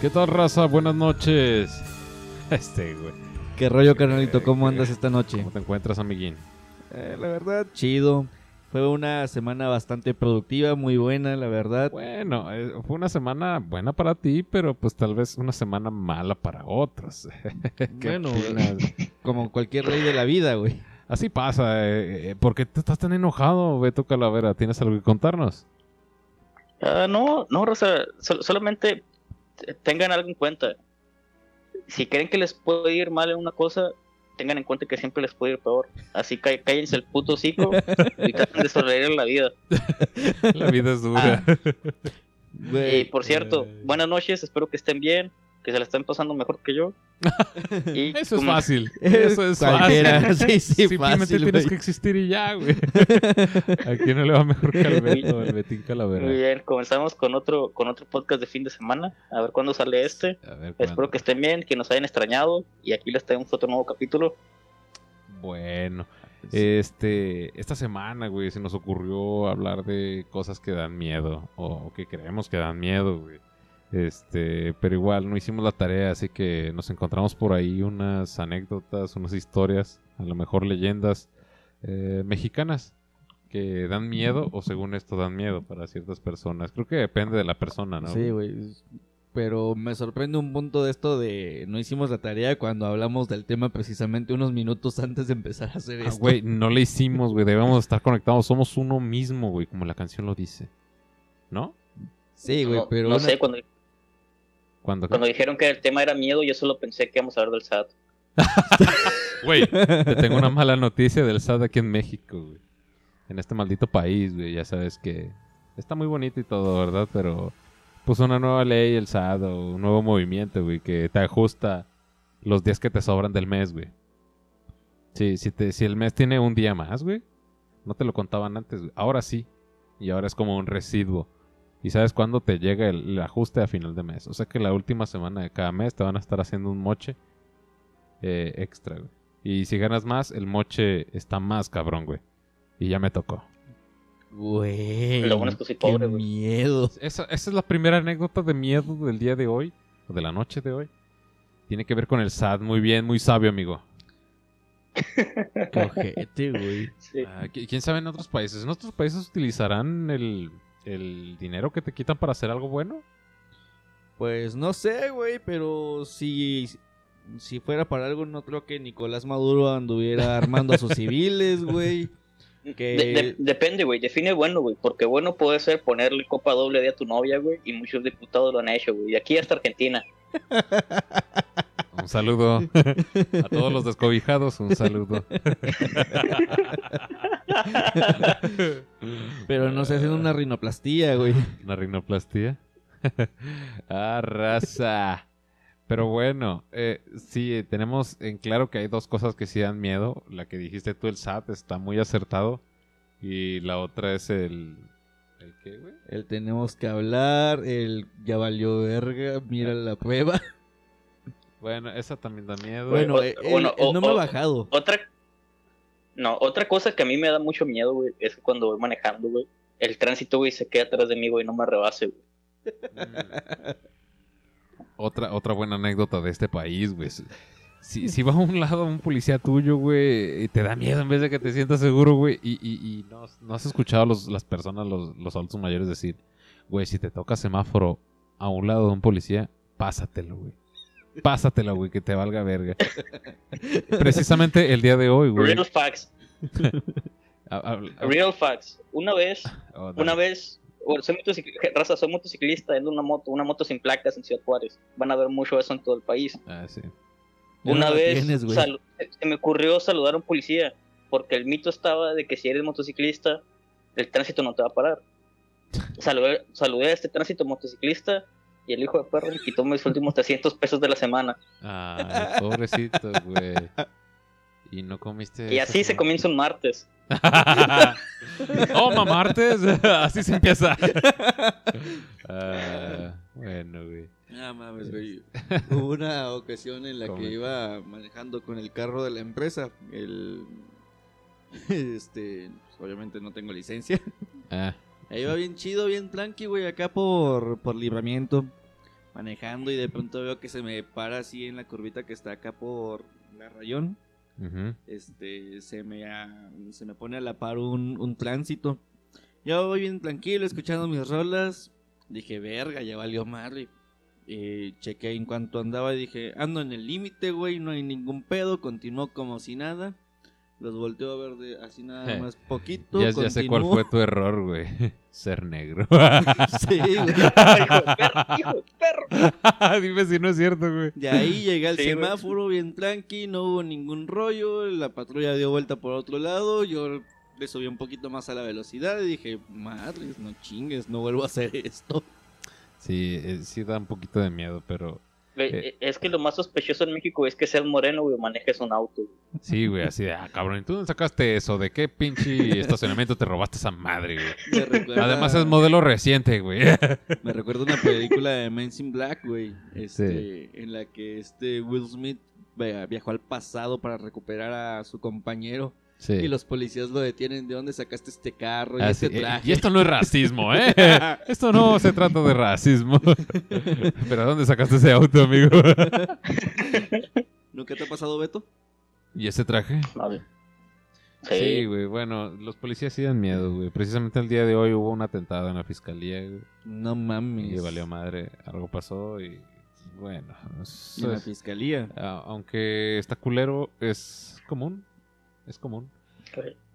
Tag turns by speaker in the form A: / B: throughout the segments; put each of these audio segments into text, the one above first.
A: ¿Qué tal, raza? Buenas noches. Este, güey.
B: ¿Qué rollo, carnalito? ¿Cómo andas esta noche?
A: ¿Cómo te encuentras, amiguín?
B: Eh, la verdad, chido. Fue una semana bastante productiva, muy buena, la verdad.
A: Bueno, eh, fue una semana buena para ti, pero pues tal vez una semana mala para otros. ¿Qué
B: Bueno? Como cualquier rey de la vida, güey.
A: Así pasa. eh, eh, ¿Por qué te estás tan enojado, Beto Calavera? ¿Tienes algo que contarnos?
C: Ah, no, no, Rosa, sol- solamente tengan algo en cuenta. Si creen que les puede ir mal en una cosa, tengan en cuenta que siempre les puede ir peor. Así que cállense el puto hocico y traten de en la vida.
A: La vida es dura.
C: Y
B: Güey,
C: por cierto,
A: eh.
C: buenas noches, espero que estén bien, que se la estén pasando mejor que yo. Y
A: Eso es fácil. Eso es
B: cualquiera.
A: fácil.
B: Sí, sí,
A: Simplemente
B: fácil,
A: tienes
B: güey.
A: que existir y ya, güey. ¿A quién no le va mejor que al Beto, al Betín Calavera?
C: Muy bien, comenzamos con otro, con otro podcast de fin de semana. A ver cuándo sale este.
A: A ver,
C: Espero que estén bien, que nos hayan extrañado. Y aquí les tenemos otro nuevo capítulo.
A: Bueno, este, esta semana, güey, se nos ocurrió hablar de cosas que dan miedo o que creemos que dan miedo, güey. Este, pero igual no hicimos la tarea, así que nos encontramos por ahí unas anécdotas, unas historias, a lo mejor leyendas eh, mexicanas que dan miedo o según esto dan miedo para ciertas personas. Creo que depende de la persona, ¿no?
B: Sí, güey. Pero me sorprende un punto de esto de no hicimos la tarea cuando hablamos del tema precisamente unos minutos antes de empezar a hacer
A: Ah,
B: esto.
A: güey, no le hicimos, güey. Debemos estar conectados. Somos uno mismo, güey, como la canción lo dice. ¿No?
B: Sí, güey,
C: no
B: pero
C: no
B: una-
C: sé, cuando,
A: Cuando...
C: cuando dijeron que el tema era miedo, yo solo pensé que íbamos a hablar del SAT.
A: Güey, te tengo una mala noticia del SAT aquí en México, güey. En este maldito país, güey. Ya sabes que está muy bonito y todo, ¿verdad? Pero puso una nueva ley el SAT o un nuevo movimiento, güey, que te ajusta los días que te sobran del mes, güey. Sí, si, te, si el mes tiene un día más, güey, no te lo contaban antes, güey. Ahora sí. Y ahora es como un residuo. ¿Y sabes cuándo te llega el, el ajuste a final de mes? O sea que la última semana de cada mes te van a estar haciendo un moche eh, extra, güey. Y si ganas más, el moche está más cabrón, güey. Y ya me tocó.
B: Güey.
C: Lo bueno es que soy
B: qué
C: pobre, güey.
B: miedo.
A: Esa, esa es la primera anécdota de miedo del día de hoy, o de la noche de hoy. Tiene que ver con el SAT. Muy bien, muy sabio, amigo.
B: Qué ojete, güey.
C: Sí.
A: Ah, qui- ¿Quién sabe en otros países? ¿En otros países utilizarán el, el dinero que te quitan para hacer algo bueno?
B: Pues no sé, güey, pero si, si fuera para algo, no creo que Nicolás Maduro anduviera armando a sus civiles, güey. Que-
C: De- de- depende, güey. Define bueno, güey. Porque bueno puede ser ponerle copa doble de a tu novia, güey. Y muchos diputados lo han hecho, güey. Y aquí hasta Argentina.
A: Un saludo a todos los descobijados, un saludo.
B: Pero no se hacen una rinoplastía, güey.
A: Una rinoplastia. ah, raza. Pero bueno, eh, sí, tenemos en claro que hay dos cosas que sí dan miedo. La que dijiste tú, el SAT, está muy acertado. Y la otra es el... ¿El qué, güey?
B: El tenemos que hablar, el ya valió verga, mira la prueba.
A: Bueno, esa también da miedo.
B: Bueno,
C: o-
B: eh, él,
C: bueno,
B: él
C: o-
B: no me ha bajado.
C: Otra. No, otra cosa que a mí me da mucho miedo, güey. Es que cuando voy manejando, güey. El tránsito, güey, se queda atrás de mí, güey. No me rebase, güey.
A: Mm. Otra, otra buena anécdota de este país, güey. Si, si va a un lado un policía tuyo, güey, y te da miedo en vez de que te sientas seguro, güey, y, y, y no, no has escuchado a los, las personas, los, los adultos mayores decir, güey, si te toca semáforo a un lado de un policía, pásatelo, güey. Pásatelo, güey, que te valga verga. Precisamente el día de hoy, güey.
C: Real facts. Real facts. Una vez,
A: oh,
C: una vez. bueno, soy motociclista, raza, soy motociclista en una moto, una moto sin placas en Ciudad Juárez. Van a ver mucho eso en todo el país.
A: Ah, sí.
C: Una vez
B: tienes,
C: se me ocurrió saludar a un policía, porque el mito estaba de que si eres motociclista, el tránsito no te va a parar. Saludé, saludé a este tránsito motociclista y el hijo de perro quitó mis últimos 300 pesos de la semana.
A: Ay, pobrecito, güey. Y no comiste.
C: Y así se comienza un martes.
A: oh, martes. así se empieza. Ah, bueno, güey.
B: No mames, güey. Hubo una ocasión en la
A: ¿Cómo?
B: que iba manejando con el carro de la empresa. El. Este. obviamente no tengo licencia.
A: Ah,
B: Ahí va bien chido, bien tranqui, güey, acá por, por libramiento. Manejando y de pronto veo que se me para así en la curvita que está acá por la rayón. Este, se me, a- se me pone a la par un, un tránsito. Yo voy bien tranquilo, escuchando mis rolas. Dije, verga, ya valió madre. Eh, chequé en cuanto andaba y dije, ando en el límite, güey, no hay ningún pedo. Continuó como si nada. Los volteo a ver de, así nada
A: Je.
B: más poquito.
A: Ya, ya sé cuál fue tu error, güey. Ser negro.
B: Sí, güey.
C: hijo de perro, hijo de perro.
A: Dime si no es cierto, güey.
B: De ahí llegué al
C: Sí, güey.
B: semáforo bien tranqui, no hubo ningún rollo, la patrulla dio vuelta por otro lado, yo le subí un poquito más a la velocidad y dije, madres, no chingues, no vuelvo a hacer esto.
A: Sí, eh, sí da un poquito de miedo, pero Eh.
C: Es que lo más sospechoso en México es que seas moreno, güey, manejes un auto. güey.
A: sí, güey, así de, ah, cabrón, ¿y tú dónde sacaste eso? ¿De qué pinche estacionamiento te robaste esa madre, güey?
B: Recuerda,
A: Además es modelo reciente, güey.
B: me recuerda una película de Men in Black, güey, este, en la que este Will Smith via- viajó al pasado para recuperar a su compañero
A: Sí.
B: y los policías lo detienen, ¿de dónde sacaste este carro y
A: Ah,
B: este
A: sí, eh,
B: traje?
A: Y esto no es racismo, ¿eh? Esto no se trata de racismo. Pero ¿dónde sacaste ese auto, amigo?
B: ¿Nunca te ha pasado, Beto?
A: ¿Y ese traje?
C: A ver.
A: Sí,
C: Sí,
A: güey, bueno, los policías sí dan miedo, güey. Precisamente el día de hoy hubo un atentado en la fiscalía, güey.
B: No mames.
A: Y valió madre, algo pasó y bueno, es-
B: Y en la fiscalía.
A: aunque está culero, es común, es común.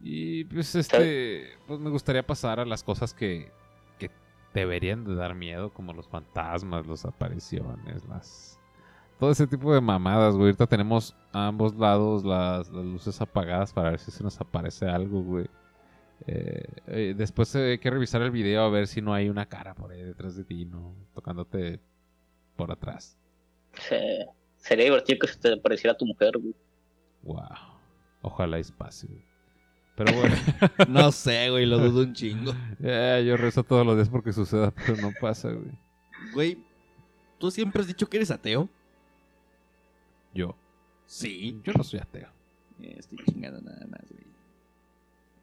A: Y pues este, pues me gustaría pasar a las cosas que, que deberían de dar miedo, como los fantasmas, las apariciones, las... Todo ese tipo de mamadas, güey. Ahorita tenemos a ambos lados las, las luces apagadas para ver si se nos aparece algo, güey. Eh, eh, después hay que revisar el video a ver si no hay una cara por ahí detrás de ti, ¿no? Tocándote por atrás.
C: Se- Sería divertido que se te pareciera tu mujer, güey.
A: Wow. Ojalá espacio. güey. Pero bueno,
B: No sé, güey, lo dudo un chingo.
A: eh, yo rezo todos los días porque suceda, pero no pasa, güey.
B: Güey, ¿tú siempre has dicho que eres ateo?
A: Yo.
B: Sí.
A: Yo no soy ateo.
B: Eh, Estoy chingando nada más, güey.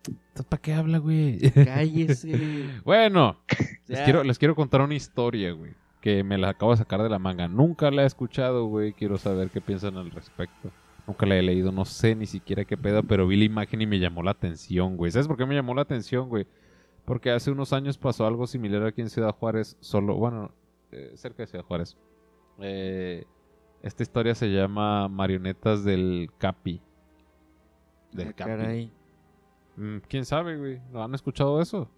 A: ¿Entonces para qué habla, güey?
B: Cállese.
A: bueno, les quiero, les quiero contar una historia, güey. Que me la acabo de sacar de la manga. Nunca la he escuchado, güey. Quiero saber qué piensan al respecto. Nunca la he leído, no sé ni siquiera qué pedo, pero vi la imagen y me llamó la atención, güey. ¿Sabes por qué me llamó la atención, güey? Porque hace unos años pasó algo similar aquí en Ciudad Juárez, solo, bueno, eh, cerca de Ciudad Juárez. Eh, esta historia se llama Marionetas del Capi. Del
B: Ah,
A: Capi.
B: caray.
A: Mm, ¿Quién sabe, güey? ¿No han escuchado eso?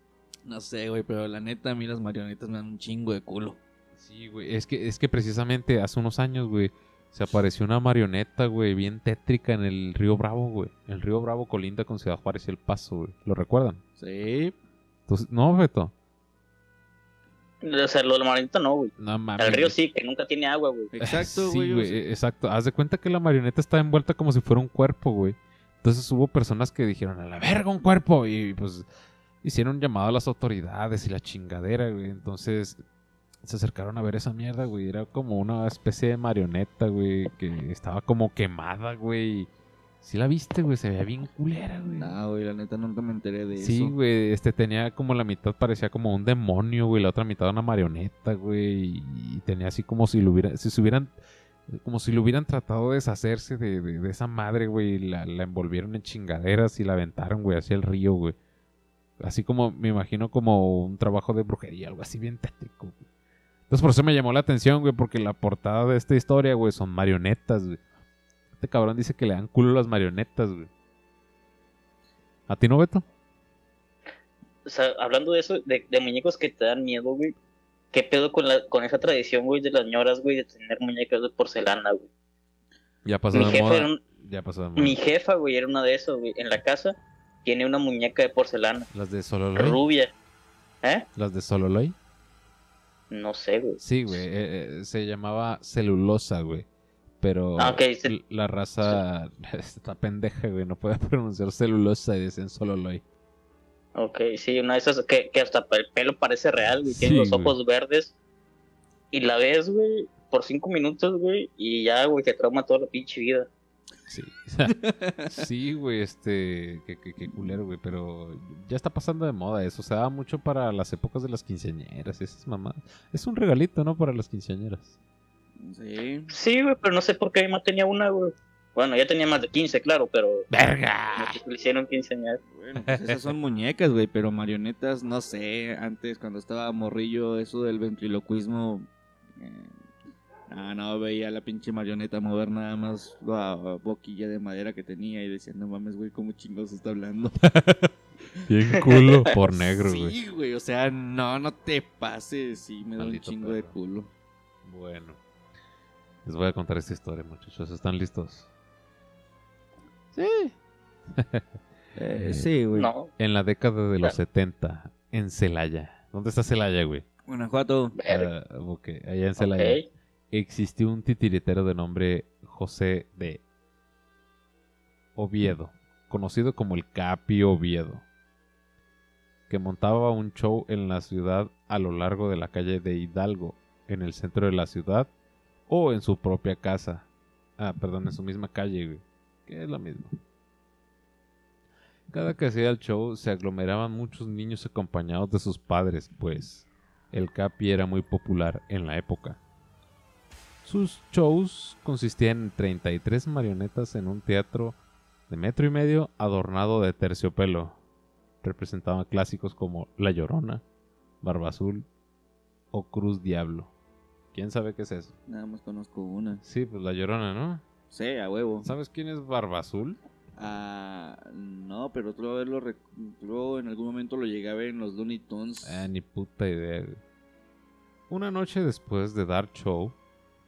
B: No sé, güey, pero la neta, a mí las marionetas me dan un chingo de culo.
A: Sí, güey. Es que, es que precisamente hace unos años, güey, se apareció una marioneta, güey, bien tétrica en el río Bravo, güey. El río Bravo colinda con Ciudad Juárez y El Paso, güey. ¿Lo recuerdan?
B: Sí.
A: Entonces, no, Beto.
C: O sea, lo de la marioneta no, güey.
A: No.
C: El río sí, que nunca tiene agua, güey.
B: Exacto,
A: Sí,
B: güey.
A: güey, exacto. Haz de cuenta que la marioneta está envuelta como si fuera un cuerpo, güey. Entonces hubo personas que dijeron, a la verga, un cuerpo. Y pues hicieron un llamado a las autoridades y la chingadera, güey. Entonces se acercaron a ver esa mierda, güey. Era como una especie de marioneta, güey, que estaba como quemada, güey. Sí la viste, güey, se veía bien culera, güey.
B: No, güey, la neta nunca me enteré de
A: Sí,
B: eso.
A: güey, este tenía como la mitad parecía como un demonio, güey, la otra mitad una marioneta, güey, y tenía así como si lo hubiera, si se hubieran, como si lo hubieran tratado de deshacerse de, de- de esa madre, güey, y la, la envolvieron en chingaderas y la aventaron, güey, hacia el río, güey. Así como, me imagino como un trabajo de brujería, algo así bien tétrico, güey. Entonces por eso me llamó la atención, güey, porque la portada de esta historia, güey, son marionetas, güey. Este cabrón dice que le dan culo a las marionetas, güey. ¿A ti no, Beto?
C: O sea, hablando de eso, de, de muñecos que te dan miedo, güey. ¿Qué pedo con, la, con esa tradición, güey, de las ñoras, güey, de tener muñecas de porcelana, güey?
A: Ya pasó
C: Mi
A: de
C: jefa,
A: moda.
C: era un-
A: Ya pasó de moda.
C: mi jefa, güey, era una de esas, güey. En la casa tiene una muñeca de porcelana,
A: Las de Sololoy.
C: rubia. ¿Eh?
A: Las de Sololoy.
C: No sé, güey.
A: Sí, güey. eh, eh, se llamaba celulosa, güey. Pero
C: Ah,
A: la raza está pendeja, güey. No puede pronunciar celulosa y dicen Sololoy.
C: Ok, sí, una de esas que, que hasta el pelo parece real, güey. Tiene
A: Sí,
C: los
A: güey.
C: ojos verdes. Y la ves, güey, por cinco minutos, güey. Y ya, güey, te trauma toda la pinche vida.
A: Sí. sí, güey, este. Qué, qué- qué culero, güey. Pero ya está pasando de moda eso. Se da mucho para las épocas de las quinceañeras. Esas mamadas. Es un regalito, ¿no? Para las quinceañeras.
B: Sí.
C: Sí, güey, pero no sé por qué mi mamá tenía una, güey. Bueno, ya tenía más de 15, claro, pero
A: ¡Verga!
C: no le hicieron 15 años.
B: Bueno, pues esas son muñecas, güey, pero marionetas, no sé. Antes, cuando estaba morrillo, eso del ventriloquismo. eh, ah, no, veía la pinche marioneta mover nada más la boquilla de madera que tenía y decía, no mames, güey, cómo chingos está hablando.
A: Bien culo por negro, güey.
B: Sí, güey, o sea, no, no te pases. Sí, me da un chingo de culo.
A: Bueno. Les voy a contar esta historia, muchachos. ¿Están listos?
B: Eh, sí, güey.
C: No,
A: En la década de los
C: Claro.
A: 70, en Celaya. ¿Dónde está Celaya, güey?
B: Guanajuato.
A: Ah, ok, allá en Celaya.
C: Ok.
A: Existió un titiritero de nombre José de Oviedo, conocido como el Capi Oviedo, que montaba un show en la ciudad a lo largo de la calle de Hidalgo, en el centro de la ciudad, o en su propia casa. Ah, perdón, en su misma calle, que es lo mismo. Cada que hacía el show se aglomeraban muchos niños acompañados de sus padres, pues el Capi era muy popular en la época. Sus shows consistían en 33 marionetas en un teatro de metro y medio adornado de terciopelo. Representaban clásicos como La Llorona, Barba Azul o Cruz Diablo. ¿Quién sabe qué es eso?
B: Nada más conozco una.
A: Sí, pues La Llorona, ¿no?
B: Sí, a huevo.
A: ¿Sabes quién es Barba Azul?
B: Ah, no, pero otra vez lo rec- luego en algún momento lo llegué a ver en los Looney Tunes.
A: Ah, ni puta idea. Una noche después de dar show,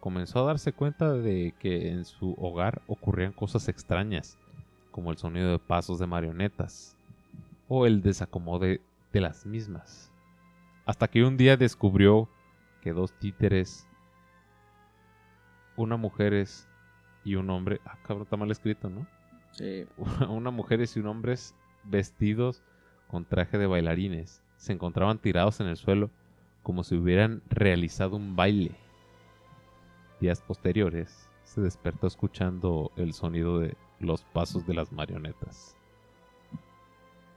A: comenzó a darse cuenta de que en su hogar ocurrían cosas extrañas, como el sonido de pasos de marionetas o el desacomode de las mismas. Hasta que un día descubrió que dos títeres, una mujeres y un hombre, ah cabrón, está mal escrito, ¿no?
B: Sí.
A: una mujeres y un hombres vestidos con traje de bailarines se encontraban tirados en el suelo como si hubieran realizado un baile. Días posteriores se despertó escuchando el sonido de los pasos de las marionetas.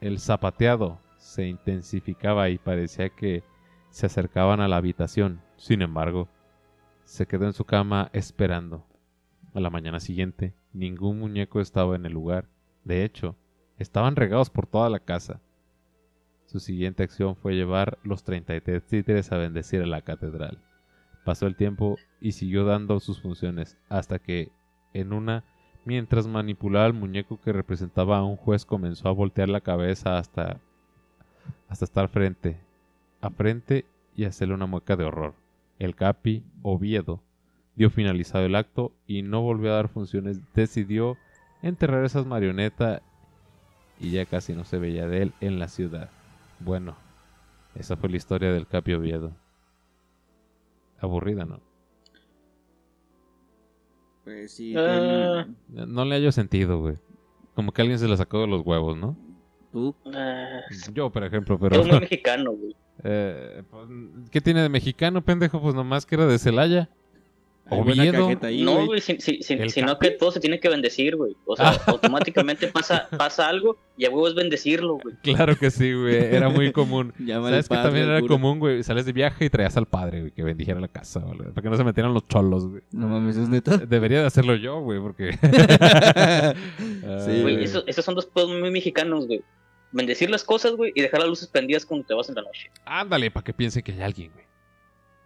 A: El zapateado se intensificaba y parecía que se acercaban a la habitación. Sin embargo, se quedó en su cama esperando. A la mañana siguiente, ningún muñeco estaba en el lugar. De hecho, estaban regados por toda la casa. Su siguiente acción fue llevar los 33 títeres a bendecir a la catedral. Pasó el tiempo y siguió dando sus funciones hasta que, en una, mientras manipulaba el muñeco que representaba a un juez, comenzó a voltear la cabeza hasta, hasta estar frente a frente y hacerle una mueca de horror. El Capi, Oviedo, dio finalizado el acto y no volvió a dar funciones. Decidió enterrar esas marionetas y ya casi no se veía de él en la ciudad. Bueno, esa fue la historia del Capi Oviedo. Aburrida, ¿no?
B: Pues sí.
C: Ah.
A: No le hallo sentido, güey. Como que alguien se la sacó de los huevos, ¿no?
B: Tú.
C: Ah,
A: Yo, por ejemplo, pero...
C: muy mexicano, güey.
A: eh, pues, ¿Qué tiene de mexicano, pendejo? Pues nomás que era de Celaya. Oviedo.
B: ahí,
C: no,
B: güey.
C: güey, si- si- si-
A: ¿El
C: sino
A: Capi?
C: que todo se tiene que bendecir, güey. O sea, automáticamente pasa, pasa algo y a huevo es bendecirlo, güey.
A: Claro que sí, güey. Era muy común.
B: Llámale
A: ¿Sabes que
B: padre
A: también
B: al
A: era
B: cura.
A: común, güey? Sales de viaje y traías al padre, güey, que bendijera la casa, güey. Para que no se metieran los cholos, güey.
B: No mames, es neta.
A: Debería de hacerlo yo, güey, porque...
B: Sí,
C: Güey,
B: güey.
C: eso- esos son dos pedos muy mexicanos, güey. Bendecir las cosas, güey, y dejar las luces prendidas cuando te vas en la noche.
A: Ándale, para que piensen que hay alguien, güey.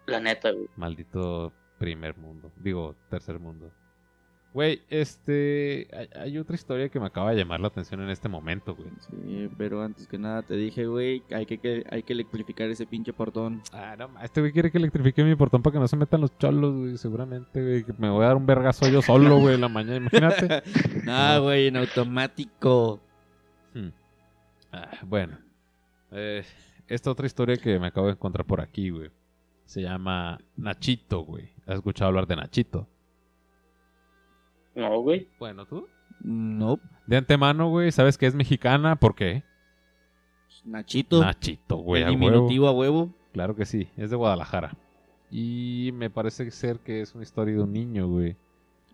C: La neta, güey.
A: Maldito primer mundo. Digo, tercer mundo. Güey, este... Hay, hay otra historia que me acaba de llamar la atención en este momento, güey.
B: Sí, pero antes que nada te dije, güey, hay que, que- hay que electrificar ese pinche portón.
A: Ah, no, este güey quiere que electrifique mi portón para que no se metan los cholos, güey. Seguramente, güey. Que me voy a dar un vergazo yo solo, güey, en la mañana. Imagínate.
B: no, güey, en automático.
A: Hmm. Ah, bueno. Eh, esta otra historia que me acabo de encontrar por aquí, güey. Se llama Nachito, güey. ¿Has escuchado hablar de Nachito?
C: No, güey.
A: Bueno, ¿tú?
B: No,
A: De antemano, güey, ¿sabes que es mexicana? ¿Por qué?
B: Nachito.
A: Nachito, güey,
B: el
A: a huevo.
B: diminutivo a huevo.
A: Claro que sí, es de Guadalajara. Y me parece ser que es una historia de un niño, güey.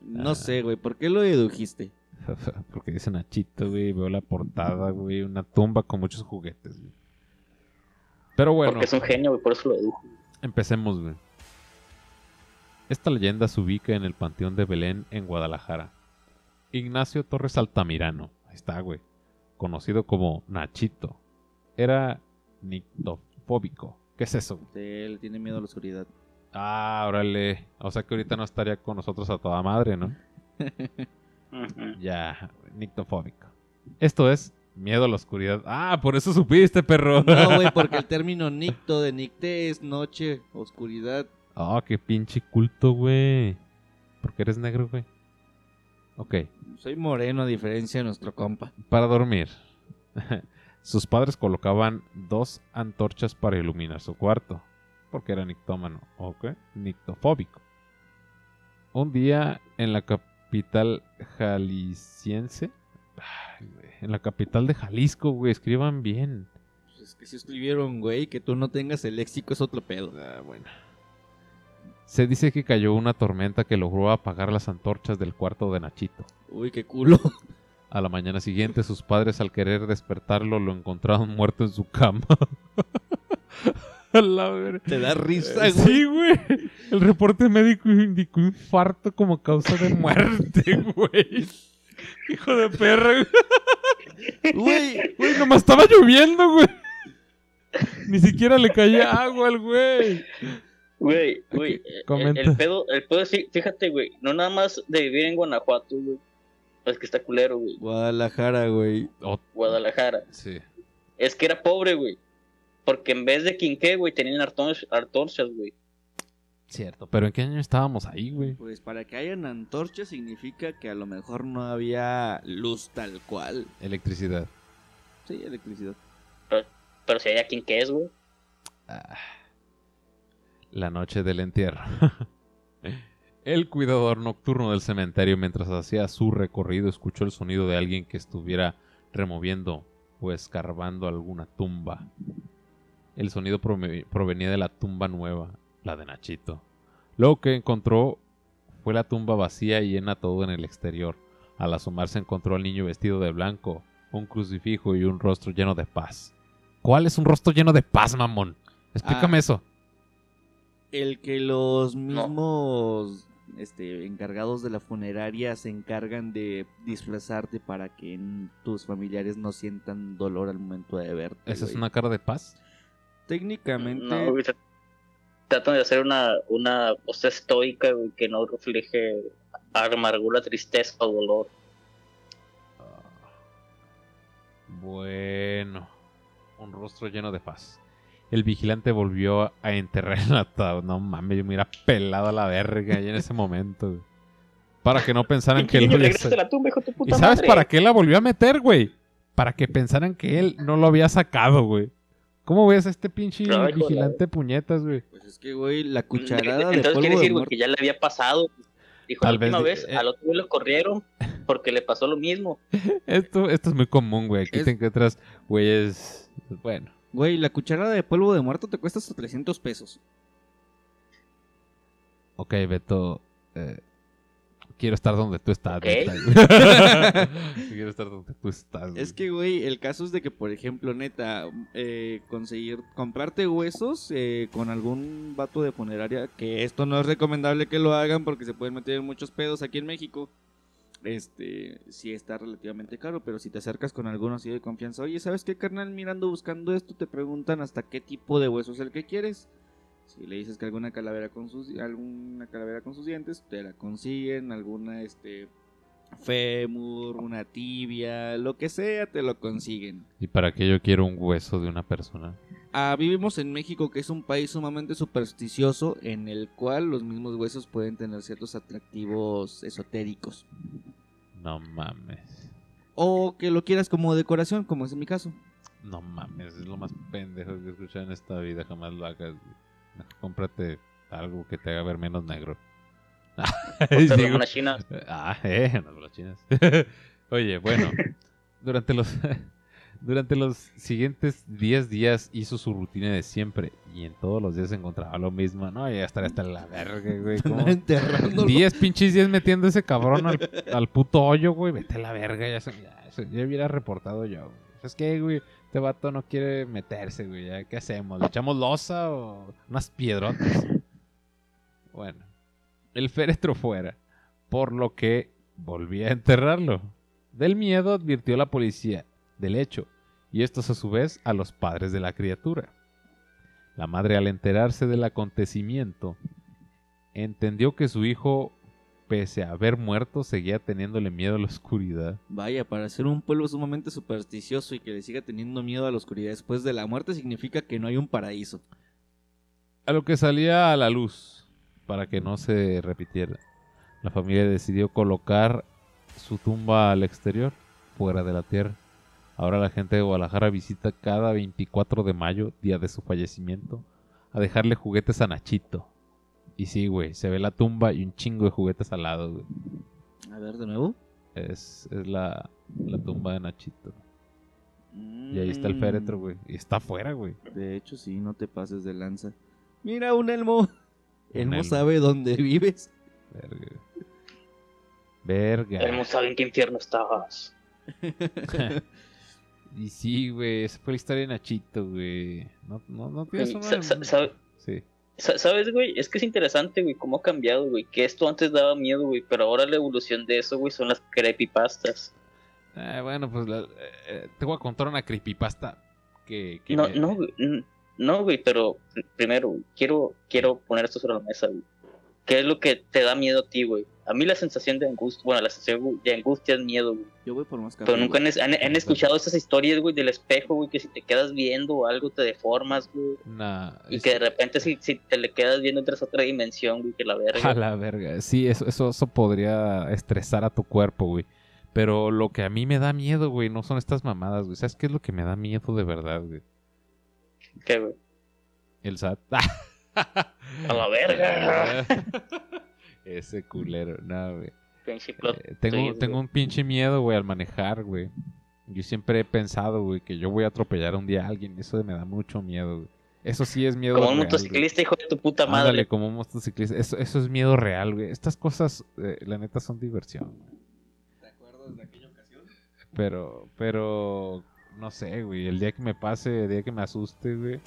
B: No
A: Ah.
B: sé, güey, ¿por qué lo dedujiste?
A: Porque dice Nachito, güey. Veo la portada, güey. Una tumba con muchos juguetes, güey. Pero bueno,
C: Porque es un genio, güey, por eso lo dedujo.
A: empecemos, güey. Esta leyenda se ubica en el Panteón de Belén, en Guadalajara. Ignacio Torres Altamirano, ahí está, güey. Conocido como Nachito. Era nictofóbico. ¿Qué es eso?
B: Él tiene miedo a la oscuridad.
A: Ah, órale. O sea que ahorita no estaría con nosotros a toda madre, ¿no? Ya, nictofóbico. Esto es miedo a la oscuridad. Ah, por eso supiste, perro.
B: No, güey, porque el término nicto de nicte es noche, oscuridad.
A: Oh, qué pinche culto, güey. Porque eres negro, güey. Ok,
B: Soy moreno a diferencia de nuestro compa.
A: para dormir. Sus padres colocaban dos antorchas para iluminar su cuarto. Porque era nictómano. Ok, nictofóbico. Un día en la capital jalisciense. En la capital de Jalisco, güey. Escriban bien.
B: Pues es que si escribieron, güey, que tú no tengas el léxico es otro pedo.
A: Ah, bueno. Se dice que cayó una tormenta que logró apagar las antorchas del cuarto de Nachito.
B: Uy, qué culo.
A: A la mañana siguiente, sus padres, al querer despertarlo, lo encontraron muerto en su cama. La
B: Te da risa,
A: Eh,
B: güey.
A: Sí, güey. El reporte médico indicó infarto como causa de muerte, güey. Hijo de perra. Güey,
B: Güey,
A: nomás estaba lloviendo, güey. Ni siquiera le caía agua al güey.
C: Güey, güey, eh, el, pedo, el pedo sí, fíjate, güey, no nada más de vivir en Guanajuato, güey. Es que está culero, güey.
B: Guadalajara, güey.
A: Oh,
C: Guadalajara.
A: sí.
C: Es que era pobre, güey. Porque en vez de quinqué, güey, tenían antorchas, güey.
A: Cierto. Pero ¿en qué año estábamos ahí, güey?
B: Pues para que hayan antorchas significa que a lo mejor no había luz tal cual.
A: Electricidad.
B: Sí, electricidad.
C: Pero si había quinqués, güey.
A: Ah. La noche del entierro. El cuidador nocturno del cementerio, mientras hacía su recorrido, escuchó el sonido de alguien que estuviera removiendo o escarbando alguna tumba. El sonido provenía de la tumba nueva, la de Nachito. Lo que encontró fue la tumba vacía y llena todo en el exterior. Al asomarse encontró al niño vestido de blanco, un crucifijo y un rostro lleno de paz. ¿Cuál es un rostro lleno de paz, mamón? Explícame
B: Ah.
A: eso.
B: El que los mismos este, encargados de la funeraria se encargan de disfrazarte para que tus familiares no sientan dolor al momento de verte.
A: ¿Esa es una cara de paz?
B: Técnicamente,
C: No, güey, se- Tratan de hacer una, una cosa estoica, güey, que no refleje amargura, tristeza o dolor.
A: Bueno, un rostro lleno de paz. El vigilante volvió a enterrar el ataúd. No mames, yo me hubiera pelado a la verga ahí en ese momento. güey. Para que no pensaran que él lo había
C: la tumba, hijo de tu
A: ¿Y
C: puta
A: sabes
C: madre.
A: para qué la volvió a meter, güey? Para que pensaran que él no lo había sacado, güey. ¿Cómo ves a este pinche
C: Ay, joder.
A: vigilante puñetas, güey?
B: pues es que, güey, la
C: De-
B: cucharada de
C: Entonces
B: polvo
C: quiere
B: de
C: decir, güey, que ya le había pasado. Dijo,
A: Tal
C: la última
A: vez,
C: vez,
A: eh,
C: al otro güey lo corrieron porque le pasó lo mismo.
A: Esto, esto es muy común, güey. Aquí
B: Es-
A: te encuentras, güeyes. Bueno,
B: Güey, la cucharada de polvo de muerto te cuesta hasta 300 pesos.
A: ok, Beto. eh, quiero estar donde tú estás. Quiero estar donde tú estás.
B: Es que, güey, el caso es de que, por ejemplo, neta, eh, conseguir, comprarte huesos eh, con algún vato de funeraria, que esto no es recomendable que lo hagan porque se pueden meter en muchos pedos aquí en México. Este, sí está relativamente caro, pero si te acercas con alguno así de confianza, oye, ¿sabes qué, carnal? Mirando, buscando esto, te preguntan hasta qué tipo de hueso es el que quieres. Si le dices que alguna calavera con sus, alguna calavera con sus dientes, te la consiguen, alguna, este, fémur, una tibia, lo que sea, te lo consiguen.
A: ¿Y para qué yo quiero un hueso de una persona?
B: Ah, vivimos en México, que es un país sumamente supersticioso, en el cual los mismos huesos pueden tener ciertos atractivos esotéricos.
A: No mames.
B: O que lo quieras como decoración, como es en mi caso.
A: No mames, es lo más pendejo que he escuchado en esta vida. Jamás lo hagas. Cómprate algo que te haga ver menos negro. Digo-
C: una china.
A: Ah, eh, bolas chinas. Oye, bueno, durante los Durante los siguientes 10 días hizo su rutina de siempre y en todos los días encontraba lo mismo. No, ya estaría hasta la verga, güey. ¿cómo?
B: Enterrándolo.
A: 10 pinches días metiendo ese cabrón al, al puto hoyo, güey. Vete a la verga, ya, se, ya, se- ya hubiera reportado yo, güey. Es que, güey, este vato no quiere meterse, güey. ¿ya? ¿Qué hacemos? ¿Le echamos losa o unas piedrotas? Bueno, el féretro fuera, por lo que volví a enterrarlo. Del miedo advirtió la policía del hecho, y estos a su vez a los padres de la criatura. La madre al enterarse del acontecimiento, entendió que su hijo, pese a haber muerto, seguía teniéndole miedo a la oscuridad.
B: Vaya, para ser un pueblo sumamente supersticioso y que le siga teniendo miedo a la oscuridad después de la muerte significa que no hay un paraíso.
A: A lo que salía a la luz, para que no se repitiera, la familia decidió colocar su tumba al exterior, fuera de la tierra. Ahora la gente de Guadalajara visita cada 24 de mayo, día de su fallecimiento, a dejarle juguetes a Nachito. Y sí, güey, se ve la tumba y un chingo de juguetes al lado, güey.
B: A ver, de nuevo.
A: Es, es la, la tumba de Nachito. Y ahí está el
B: Mm,
A: féretro, güey. Y está afuera, güey.
B: De hecho, sí, no te pases de lanza. Mira, un elmo. Elmo
A: elmo.
B: sabe dónde vives.
A: Verga. Verga.
C: Elmo sabe en qué infierno estabas.
A: Y sí, güey, esa fue la historia de Nachito, güey. No, no, no tienes una...
C: sabe-
A: Sí.
C: ¿Sabes, güey? Es que es interesante, güey, cómo ha cambiado, güey. Que esto antes daba miedo, güey, pero ahora la evolución de eso, güey, son las creepypastas.
A: Ah, bueno, pues la- eh, te voy a contar una creepypasta que... que
C: No,
A: me-
C: no, güey, no, güey, pero pr- primero, güey, quiero, quiero poner esto sobre la mesa, güey. ¿Qué es lo que te da miedo a ti, güey? A mí la sensación de angustia, bueno, la sensación de angustia es miedo, güey.
B: Yo voy por más café.
C: Pero nunca han, han- han escuchado esas historias, güey, del espejo, güey, que si te quedas viendo algo te deformas, güey.
A: Nah,
C: Y
A: es-
C: que de repente si, si te le quedas viendo entras a otra dimensión, güey, que la verga.
A: A la verga. Sí, eso, eso, eso podría estresar a tu cuerpo, güey. Pero lo que a mí me da miedo, güey, no son estas mamadas, güey. ¿Sabes qué es lo que me da miedo de verdad, güey?
C: ¿Qué, güey?
A: El SAT.
C: A la verga.
A: Ese culero, güey.
C: Plot
A: Eh, tengo, tengo un pinche miedo, güey, al manejar, güey. Yo siempre he pensado, güey, que yo voy a atropellar un día a alguien. Eso me da mucho miedo, güey. Eso sí es miedo
C: Como un
A: real,
C: motociclista, hijo de tu puta madre.
A: Ándale, como un motociclista. Eso, eso es miedo real, güey. Estas cosas, eh, la neta, son diversión. güey.
B: ¿Te acuerdas de aquella ocasión?
A: Pero, pero, no sé, güey. El día que me pase, el día que me asuste, güey.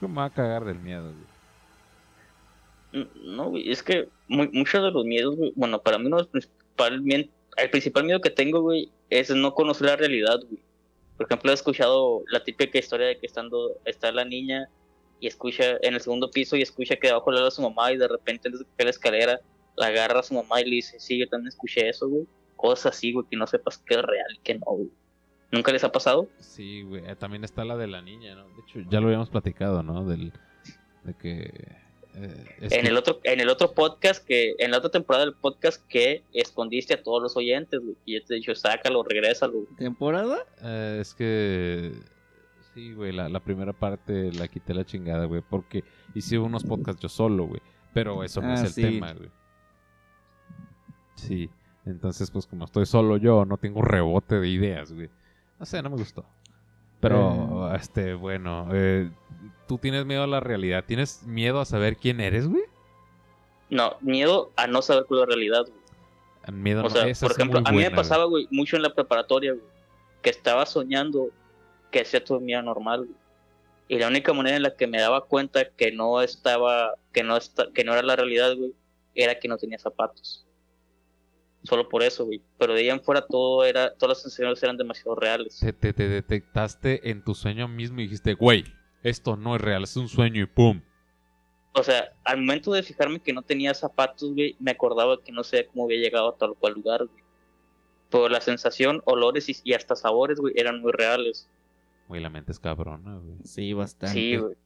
A: me va a cagar del miedo, güey.
C: No, güey, es que mu- muchos de los miedos, güey, bueno, para mí uno de los principal el principal miedo que tengo, güey, es no conocer la realidad, güey. Por ejemplo, he escuchado la típica historia de que estando está la niña y escucha en el segundo piso y escucha que abajo le habla a su mamá y de repente antes de que cae la escalera la agarra a su mamá y le dice, sí, yo también escuché eso, güey. Cosas así, güey, que no sepas que es real y que no, güey. ¿Nunca les ha pasado?
A: Sí, güey. eh, También está la de la niña, ¿no? De hecho, ya lo habíamos platicado, ¿no? Del, de que... eh, es
C: en
A: que-
C: el otro en el otro podcast que en la otra temporada del podcast que escondiste a todos los oyentes güey, y yo te he dicho sácalo regrésalo
B: ¿Temporada?
A: Eh, es que. Sí, güey, la, la primera parte la quité la chingada, güey, porque hice unos podcasts yo solo, güey. Pero eso no
B: Ah,
A: es el
B: sí.
A: tema, güey. Sí, entonces, pues como estoy solo yo, no tengo rebote de ideas, güey. No sé, no me gustó. Pero, este, bueno, eh, tú tienes miedo a la realidad. ¿Tienes miedo a saber quién eres, güey?
C: no miedo a no saber cuál es la realidad güey.
A: Miedo
C: o
A: no-
C: sea
A: esa
C: por ejemplo a mí me pasaba güey mucho en la preparatoria güey, que estaba soñando que hacía todo mi vida normal güey. y la única manera en la que me daba cuenta que no estaba que no esta- que no era la realidad güey era que no tenía zapatos solo por eso güey pero de ahí en fuera todo era todas las sensaciones eran demasiado reales
A: te, te, te detectaste en tu sueño mismo y dijiste, güey, esto no es real, es un sueño y pum.
C: O sea, al momento de fijarme que no tenía zapatos, güey, me acordaba que no sé cómo había llegado a tal cual lugar, güey. Pero la sensación, olores y, y hasta sabores, güey, eran muy reales.
A: Güey, la mente es cabrona, güey.
B: Sí, bastante.
C: Sí, güey.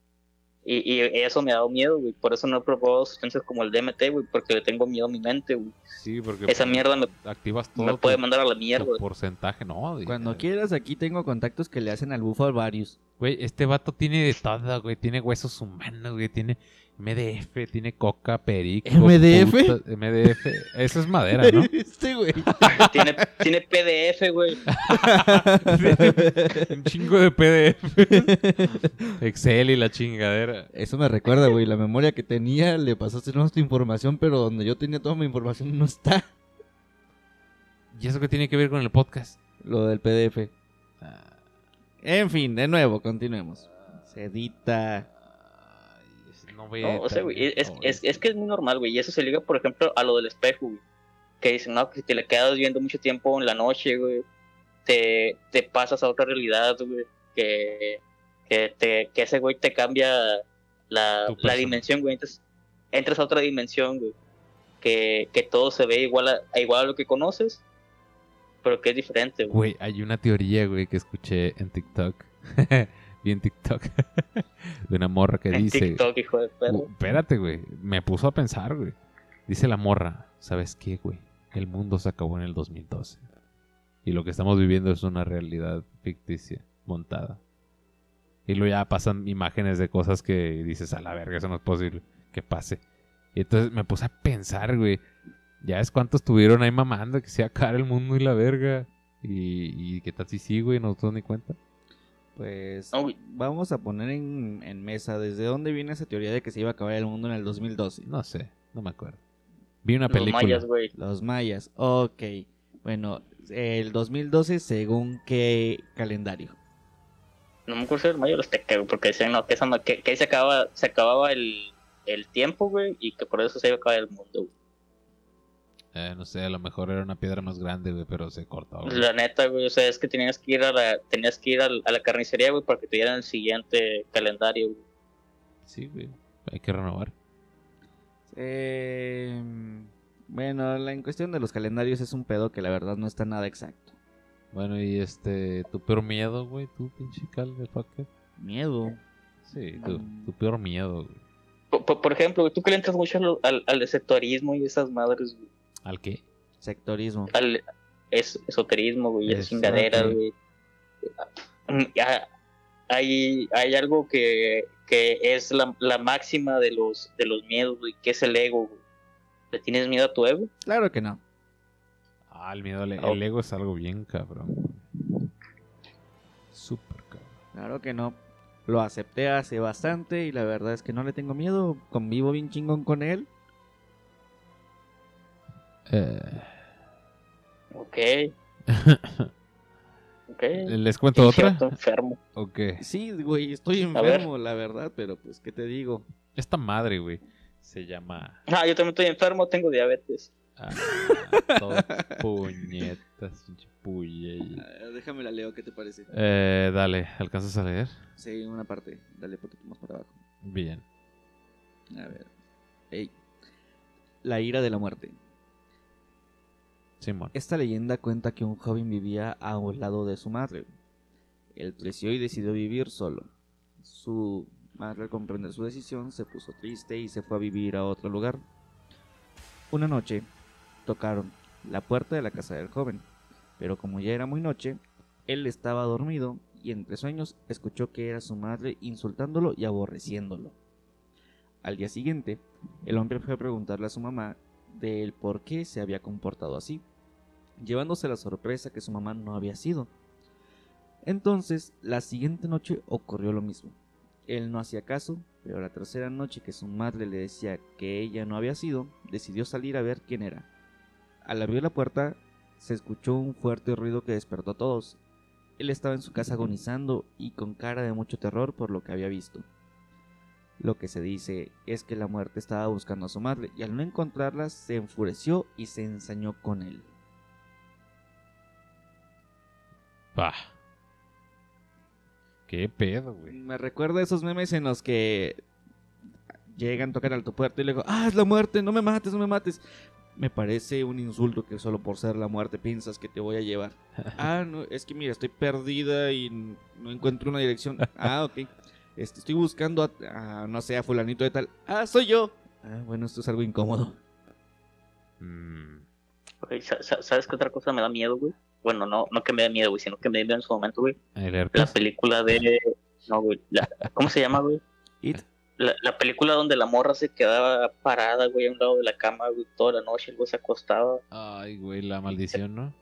C: Y, y eso me ha dado miedo, güey. Por eso no he probado sustancias como el DMT, güey, porque le tengo miedo a mi mente, güey.
A: Sí, porque
C: Esa mierda me,
A: activas todo
C: me puede mandar a la
A: tu
C: mierda.
A: porcentaje, ¿no?
B: Cuando
A: Eh,
B: quieras, aquí tengo contactos que le hacen al bufo varios.
A: Güey, este vato tiene de todo, güey. Tiene huesos humanos, güey. Tiene MDF, tiene coca, perico.
B: ¿MDF?
A: puta- MDF. Eso es madera, ¿no?
B: Este, güey.
C: Tiene, tiene PDF, güey.
A: Un chingo de PDF. Excel y la chingadera.
B: Eso me recuerda, güey. La memoria que tenía le pasaste nuestra información, pero donde yo tenía toda mi información no está.
A: ¿Y eso qué tiene que ver con el podcast?
B: Lo del PDF.
A: Ah,
B: En fin, de nuevo, continuemos. Se edita.
A: ay, no voy a
C: No, o sea,
A: editar,
C: güey, es,
A: no,
C: es, es que es muy normal, güey. Y eso se liga, por ejemplo, a lo del espejo, güey. Que dicen, no, que si te le quedas viendo mucho tiempo en la noche, güey, te, te pasas a otra realidad, güey. Que, que, te, que ese güey te cambia la, la dimensión, güey. Entonces, entras a otra dimensión, güey. Que, que todo se ve igual a igual a lo que conoces, pero que es diferente, güey.
A: Güey, hay una teoría, güey, que escuché en TikTok. Vi en TikTok. de una morra que
C: En
A: dice.
C: TikTok, hijo de perro.
A: Uh, espérate, güey. Me puso a pensar, güey. Dice la morra, ¿sabes qué, güey? El mundo se acabó en el 2012. Y lo que estamos viviendo es una realidad ficticia, montada. Y luego ya pasan imágenes de cosas que dices, a la verga, eso no es posible que pase. Y entonces me puse a pensar, güey. Ya es cuántos estuvieron ahí mamando que se iba a acabar el mundo y la verga. Y, y qué tal si sí, güey, no nos ni cuenta.
B: Pues
C: güey.
B: vamos a poner en, en mesa desde dónde viene esa teoría de que se iba a acabar el mundo en el 2012.
A: No sé, no me acuerdo. Vi una
C: Los
A: película.
C: mayas, güey.
B: Los mayas. Ok. Bueno, el 2012 según qué calendario.
C: No me acuerdo si era el mayo o los porque decían no, que, esa, que, que ahí se acababa, se acababa el, el tiempo, güey, y que por eso se iba a acabar el mundo, güey.
A: Eh, no sé, a lo mejor era una piedra más grande, güey, pero se cortó. güey.
C: La neta, güey, o sea, es que tenías que ir a la, tenías que ir al- a, la carnicería, güey, para que te dieran el siguiente calendario, güey.
A: Sí, güey. Hay que renovar.
B: Eh, bueno, la, en cuestión de los calendarios es un pedo que la verdad no está nada exacto.
A: Bueno, y este, tu peor miedo, güey, tú, pinche cal de fucker.
B: Miedo.
A: Sí, tu,
B: Mm.
A: tu peor miedo, güey.
C: Por, por- por ejemplo, tú que le entras mucho al, al, y esas madres, güey.
A: ¿Al qué?
B: Sectorismo.
C: Al es, esoterismo, güey, esas chingaderas,
A: ok.
C: güey. Hay, hay algo que, que es la, la máxima de los, de los miedos, güey, que es el ego, güey. ¿Le tienes miedo a tu ego?
B: Claro que no.
A: Ah, el miedo, al-
C: Oh.
A: el ego es algo bien cabrón. Súper cabrón.
B: Claro que no. Lo acepté hace bastante y la verdad es que no le tengo miedo. Convivo bien chingón con él.
A: Eh,
C: Ok. ok.
A: ¿Les cuento otra?
C: vato enfermo.
A: ¿O qué?
B: Sí, güey, estoy
C: ver.
B: enfermo, la verdad, pero pues, ¿qué te digo?
A: Esta madre, güey, se llama...
C: Ah, yo también estoy enfermo, tengo diabetes.
A: Ah, todo puñetas.
B: Ah, déjame la leo, ¿qué te parece?
A: Eh, dale, ¿alcanzas a leer?
B: Sí, una parte. Dale un poquito más para abajo.
A: Bien.
B: A ver. Ey. La ira de la muerte. Esta leyenda cuenta que un joven vivía a un lado de su madre. Él creció y decidió vivir solo. Su madre, al comprender su decisión, se puso triste y se fue a vivir a otro lugar. Una noche tocaron la puerta de la casa del joven, pero como ya era muy noche, él estaba dormido y entre sueños escuchó que era su madre insultándolo y aborreciéndolo. Al día siguiente, el hombre fue a preguntarle a su mamá del por qué se había comportado así, llevándose la sorpresa que su mamá no había sido. Entonces, la siguiente noche ocurrió lo mismo. Él no hacía caso, pero la tercera noche que su madre le decía que ella no había sido, decidió salir a ver quién era. Al abrir la puerta, se escuchó un fuerte ruido que despertó a todos. Él estaba en su casa agonizando y con cara de mucho terror por lo que había visto. Lo que se dice es que la muerte estaba buscando a su madre y al no encontrarla se enfureció y se ensañó con él.
A: Pa. ¿Qué pedo, güey?
B: Me recuerda a esos memes en los que llegan, tocan a tu puerta y luego, ah, es la muerte, no me mates, no me mates. Me parece un insulto que solo por ser la muerte piensas que te voy a llevar. ah, no, es que mira, estoy perdida y no encuentro una dirección. Ah, ok. Este, estoy buscando a, a, no sé, a fulanito de tal. Ah, soy yo. Ah, bueno, esto es algo incómodo.
A: Mm,
C: Ok, sa- sa- ¿Sabes qué otra cosa me da miedo, güey? Bueno, no, no que me dé miedo, güey, sino que me dé miedo en su momento, güey. La película de No, güey. La- ¿Cómo se llama, güey?
B: It.
C: La, la película donde la morra se quedaba parada, güey, a un lado de la cama, güey, toda la noche, luego se acostaba.
A: Ay, güey, la maldición, ¿no?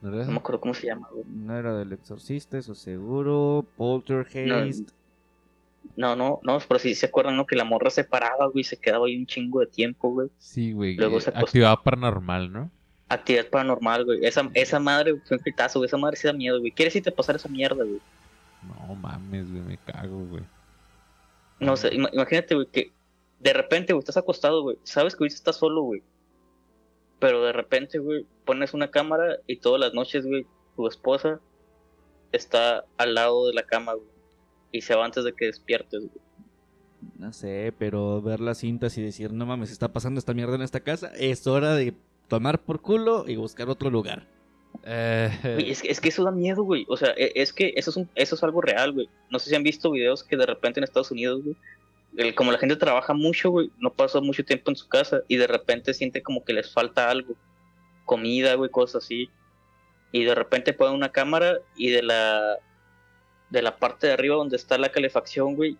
A: ¿No era
C: No me acuerdo cómo se llama, güey.
B: No era del exorcista, eso seguro. Poltergeist.
C: No, no, no, pero si se acuerdan, ¿no? Que la morra se paraba, güey, y se quedaba ahí un chingo de tiempo, güey.
A: Sí, güey.
C: Luego
A: eh,
C: se
A: actividad paranormal, ¿no?
C: Actividad paranormal, güey. Esa, esa madre fue un gritazo, güey. Esa madre sí da miedo, güey. ¿Quieres irte a pasar esa mierda, güey?
A: No mames, güey, me cago, güey.
C: No sé, ima- imagínate, güey, que de repente, güey, estás acostado, güey. Sabes que ahorita estás solo, güey. Pero de repente, güey, pones una cámara y todas las noches, güey, tu esposa está al lado de la cama, güey. Y se va antes de que despiertes, güey.
B: No sé, pero ver las cintas y decir, no mames, está pasando esta mierda en esta casa, es hora de tomar por culo y buscar otro lugar.
A: Eh,
C: Güey, es, que, es que eso da miedo, güey. O sea, e- es que eso es, un- eso es algo real, güey. No sé si han visto videos que de repente en Estados Unidos, güey, el- como la gente trabaja mucho, güey, no pasa mucho tiempo en su casa y de repente siente como que les falta algo. Comida, güey, cosas así. Y de repente ponen una cámara y de la, de la parte de arriba donde está la calefacción, güey,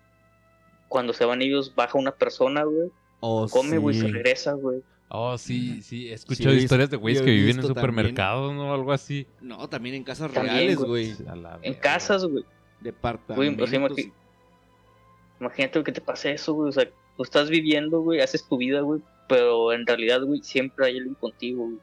C: cuando se van ellos baja una persona, güey,
B: O
C: come, güey,
B: sí.
C: se regresa, güey.
A: Oh, sí, sí, he
B: Sí,
A: historias de güeyes que viven en
B: también.
A: supermercados, ¿no? Algo así.
B: No, también en casas
C: También,
B: reales,
C: güey.
B: güey.
C: En casas, güey.
B: Departamentos.
C: imagi- Imagínate que te pase eso, güey. O sea, tú estás viviendo, güey, haces tu vida, güey. Pero en realidad, güey, siempre hay alguien contigo, güey.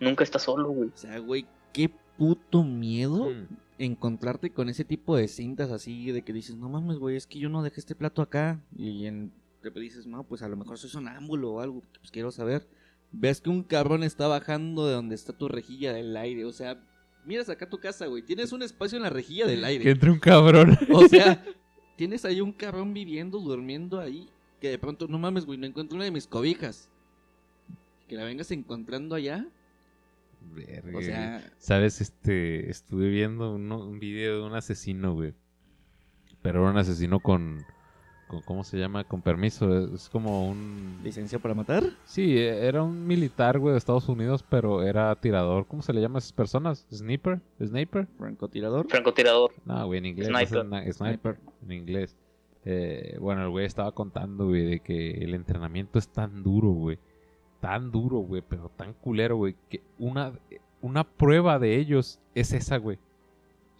C: Nunca estás solo, güey.
B: O sea, güey, qué puto miedo
A: Mm.
B: encontrarte con ese tipo de cintas así de que dices, no mames, güey, es que yo no dejé este plato acá. Y en te dices, no, pues a lo mejor soy sonámbulo o algo, pues quiero saber. Ves que un cabrón está bajando de donde está tu rejilla del aire. O sea, miras acá tu casa, güey. Tienes un espacio en la rejilla del
A: Que
B: aire.
A: entre un cabrón.
B: O sea, tienes ahí un cabrón viviendo, durmiendo ahí. Que de pronto, no mames, güey, no encuentro una de mis cobijas. Que la vengas encontrando allá.
A: Verga,
B: O sea,
A: ¿Sabes? Este, estuve viendo uno- un video de un asesino, güey. Pero era un asesino con, ¿cómo se llama? Con permiso. Es como un...
B: licencia para matar.
A: Sí, e- era un militar, güey, de Estados Unidos, pero era tirador. ¿Cómo se le llama a esas personas? ¿Sniper? ¿Sniper?
B: Francotirador.
C: Francotirador.
A: No, güey, en inglés.
C: Sniper.
A: es sniper. En inglés. Eh, bueno, el güey estaba contando, güey, de que el entrenamiento es tan duro, güey. Tan duro, güey, pero tan culero, güey, que una, una prueba de ellos es esa, güey.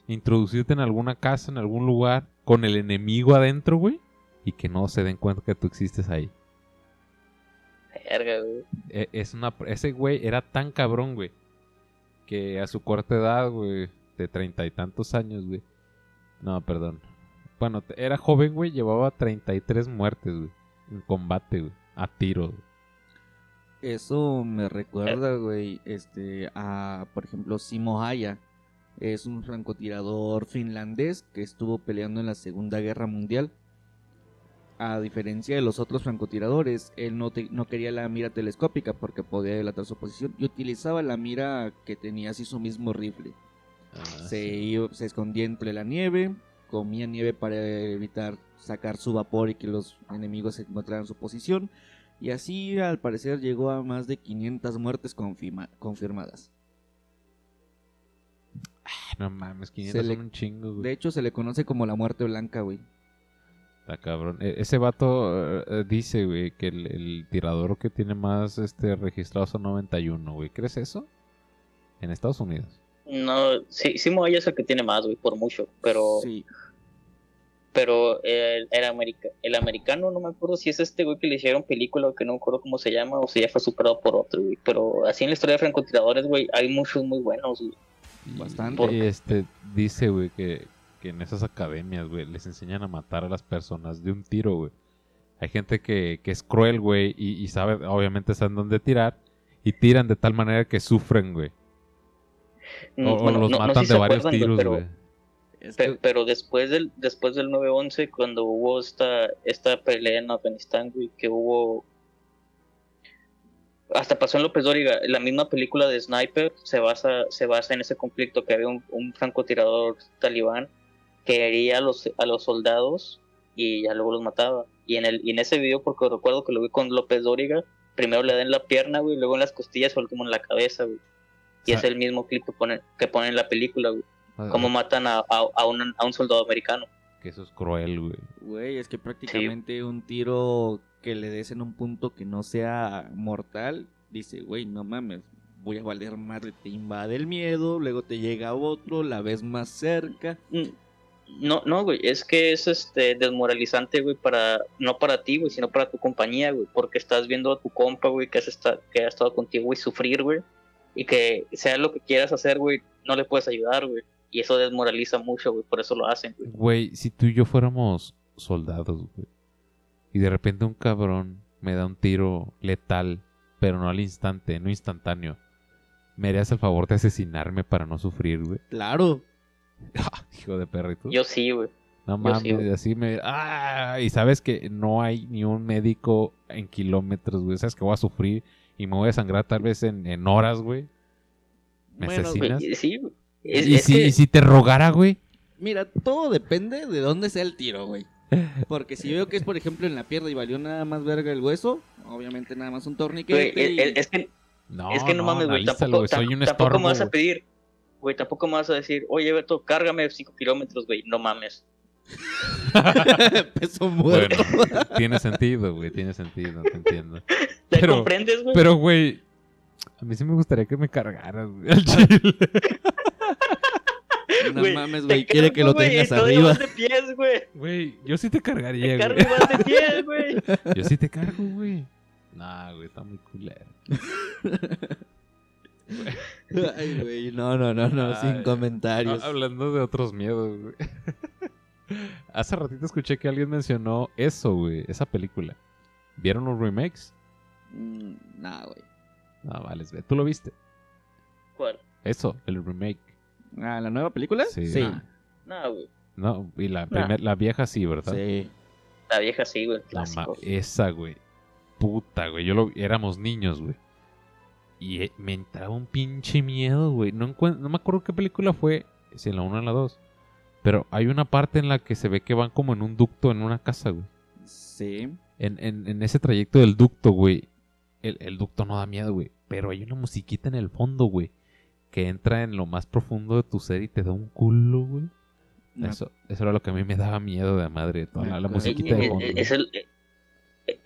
A: Introducirte en alguna casa, en algún lugar, con el enemigo adentro, güey, y que no se den cuenta que tú existes ahí.
C: Verga, güey.
A: E- es una, ese güey era tan cabrón, güey, que a su corta edad, güey, de treinta y tantos años, güey. No, perdón. Bueno, era joven, güey, llevaba 33 muertes, güey, en combate, güey, a tiro. güey.
B: Eso me recuerda, güey, este, a, por ejemplo, Simo Haya. Es un francotirador finlandés que estuvo peleando en la Segunda Guerra Mundial. A diferencia de los otros francotiradores, él no, te- no quería la mira telescópica porque podía delatar su posición y utilizaba la mira que tenía así su mismo rifle.
A: Ah,
B: se,
A: sí.
B: iba- se escondía entre la nieve, comía nieve para evitar sacar su vapor y que los enemigos encontraran su posición. Y así al parecer llegó a más de 500 muertes confirma- confirmadas.
A: No mames, 500
B: le-
A: son un chingo, güey.
B: De hecho se le conoce como la muerte blanca, güey.
A: Está cabrón. E- ese vato eh, eh, dice, güey, que el, el tirador que tiene más este registrados son 91, güey. ¿Crees eso? En Estados Unidos.
C: No, sí, Simo Haya es el que tiene más, güey, por mucho. Pero,
B: Sí,
C: pero el, el, america- el americano, no me acuerdo si es este güey que le hicieron película o que no me acuerdo cómo se llama, o si ya fue superado por otro, güey. Pero así en la historia de francotiradores, güey, hay muchos muy buenos, güey.
B: Bastante.
A: Y este dice, güey, que, que en esas academias, güey, les enseñan a matar a las personas de un tiro, güey. Hay gente que, que es cruel, güey, y, y sabe, obviamente saben dónde tirar, y tiran de tal manera que sufren, güey. O,
C: Mm,
A: o los
C: no- no sé
A: matan
C: si
A: de varios
C: acuerdan,
A: tiros,
C: pero-
A: güey.
B: es
C: Pe-
B: que-
C: Pero, después del después del 9-11, cuando hubo esta, esta pelea en Afganistán, güey, que hubo... Hasta pasó en López Dóriga, la misma película de Sniper se basa, se basa en ese conflicto que había un, un francotirador talibán que hería a los, a los soldados y ya luego los mataba. Y en, el, y en ese video, porque recuerdo que lo vi con López Dóriga, primero le dan la pierna, güey, luego en las costillas o como en la cabeza, güey. Y
A: Sa-
C: es el mismo clip que ponen, que ponen en la película, güey.
A: Ah,
C: cómo matan a, a, a un, a un soldado americano.
A: Que eso es cruel, güey.
B: Güey, es que prácticamente un tiro que le des en un punto que no sea mortal, dice, güey, no mames, voy a valer madre, te invade el miedo, luego te llega otro, la ves más cerca.
C: Mm, No, no, güey, es que es este desmoralizante, güey, para, no para ti, güey, sino para tu compañía, güey, porque estás viendo a tu compa, güey, que, has que ha estado contigo, güey, sufrir, güey, y que sea lo que quieras hacer, güey, no le puedes ayudar, güey, y eso desmoraliza mucho, güey, por eso lo hacen, güey.
A: Güey, si tú y yo fuéramos soldados, güey, y de repente un cabrón me da un tiro letal, pero no al instante, no instantáneo, ¿me harías el favor de asesinarme para no sufrir, güey?
B: Claro.
A: Hijo de perrito.
C: Yo sí, güey.
A: No mames,
C: sí, güey.
A: así me... ¡Ah! Y sabes que no hay ni un médico en kilómetros, güey. Sabes que voy a sufrir y me voy a sangrar tal vez en, en horas, güey. ¿Me
B: Bueno,
A: asesinas?
C: Güey, sí, güey. Es,
A: ¿Y,
C: es
A: si,
C: que-
A: y si te rogara, güey?
B: Mira, todo depende de dónde sea el tiro, güey. Porque si veo que es, por ejemplo, en la pierna y valió nada más verga el hueso, obviamente nada más un
C: güey,
B: torniquete.
C: es,
B: y-
C: es- es que,
A: No,
C: es que no, mames, güey, tampoco,
A: güey, Soy un
C: tam- tampoco
A: estorbo.
C: me vas a
A: güey.
C: pedir, güey, tampoco me vas a decir, oye, Beto, cárgame 5 kilómetros, güey, no mames.
B: Peso muerto.
A: Bueno, tiene sentido, güey. Tiene sentido, te entiendo.
C: ¿Te
A: Pero-
C: comprendes, güey?
A: Pero, güey, a mí sí me gustaría que me cargaras, güey, al chile.
B: No
C: Güey,
B: mames,
C: te
B: güey, quiere que lo
C: cargo, güey,
B: tengas arriba.
C: de pies, güey.
A: Güey, yo sí te
C: Te
A: cargaría,
C: cargo
A: güey.
C: y vas de pies, güey.
A: Yo sí te cargo, güey. Nah, güey, está muy culero.
B: Ay, güey, no, no, no, no, sin comentarios.
A: Ah, hablando de otros miedos, güey. Hace ratito escuché que alguien mencionó eso, güey, esa película. ¿Vieron los remakes?
B: Mm, nah, güey.
A: No, vale. ¿Tú lo viste?
C: ¿Cuál?
A: Eso, el remake.
B: Ah, ¿la nueva película?
A: Sí.
B: Sí.
A: Ah.
C: No, güey.
A: No, y la, primer- la vieja sí, ¿verdad?
B: Sí.
C: La vieja sí, güey. Clásico.
A: esa, güey. Puta, güey. Yo lo éramos niños, güey. Y eh, me entraba un pinche miedo, güey. No, no me acuerdo qué película fue, si en la 1 o en la 2. Pero hay una parte en la que se ve que van como en un ducto en una casa, güey.
B: Sí.
A: En, en, en ese trayecto del ducto, güey. El, el ducto no da miedo, güey. Pero hay una musiquita en el fondo, güey. Que entra en lo más profundo de tu ser y te da un culo, güey.
B: No.
A: Eso, eso era lo que a mí me daba miedo de madre. Toda la, la musiquita de
C: Eh,
A: fondo.
C: eh,
A: güey.
C: es el-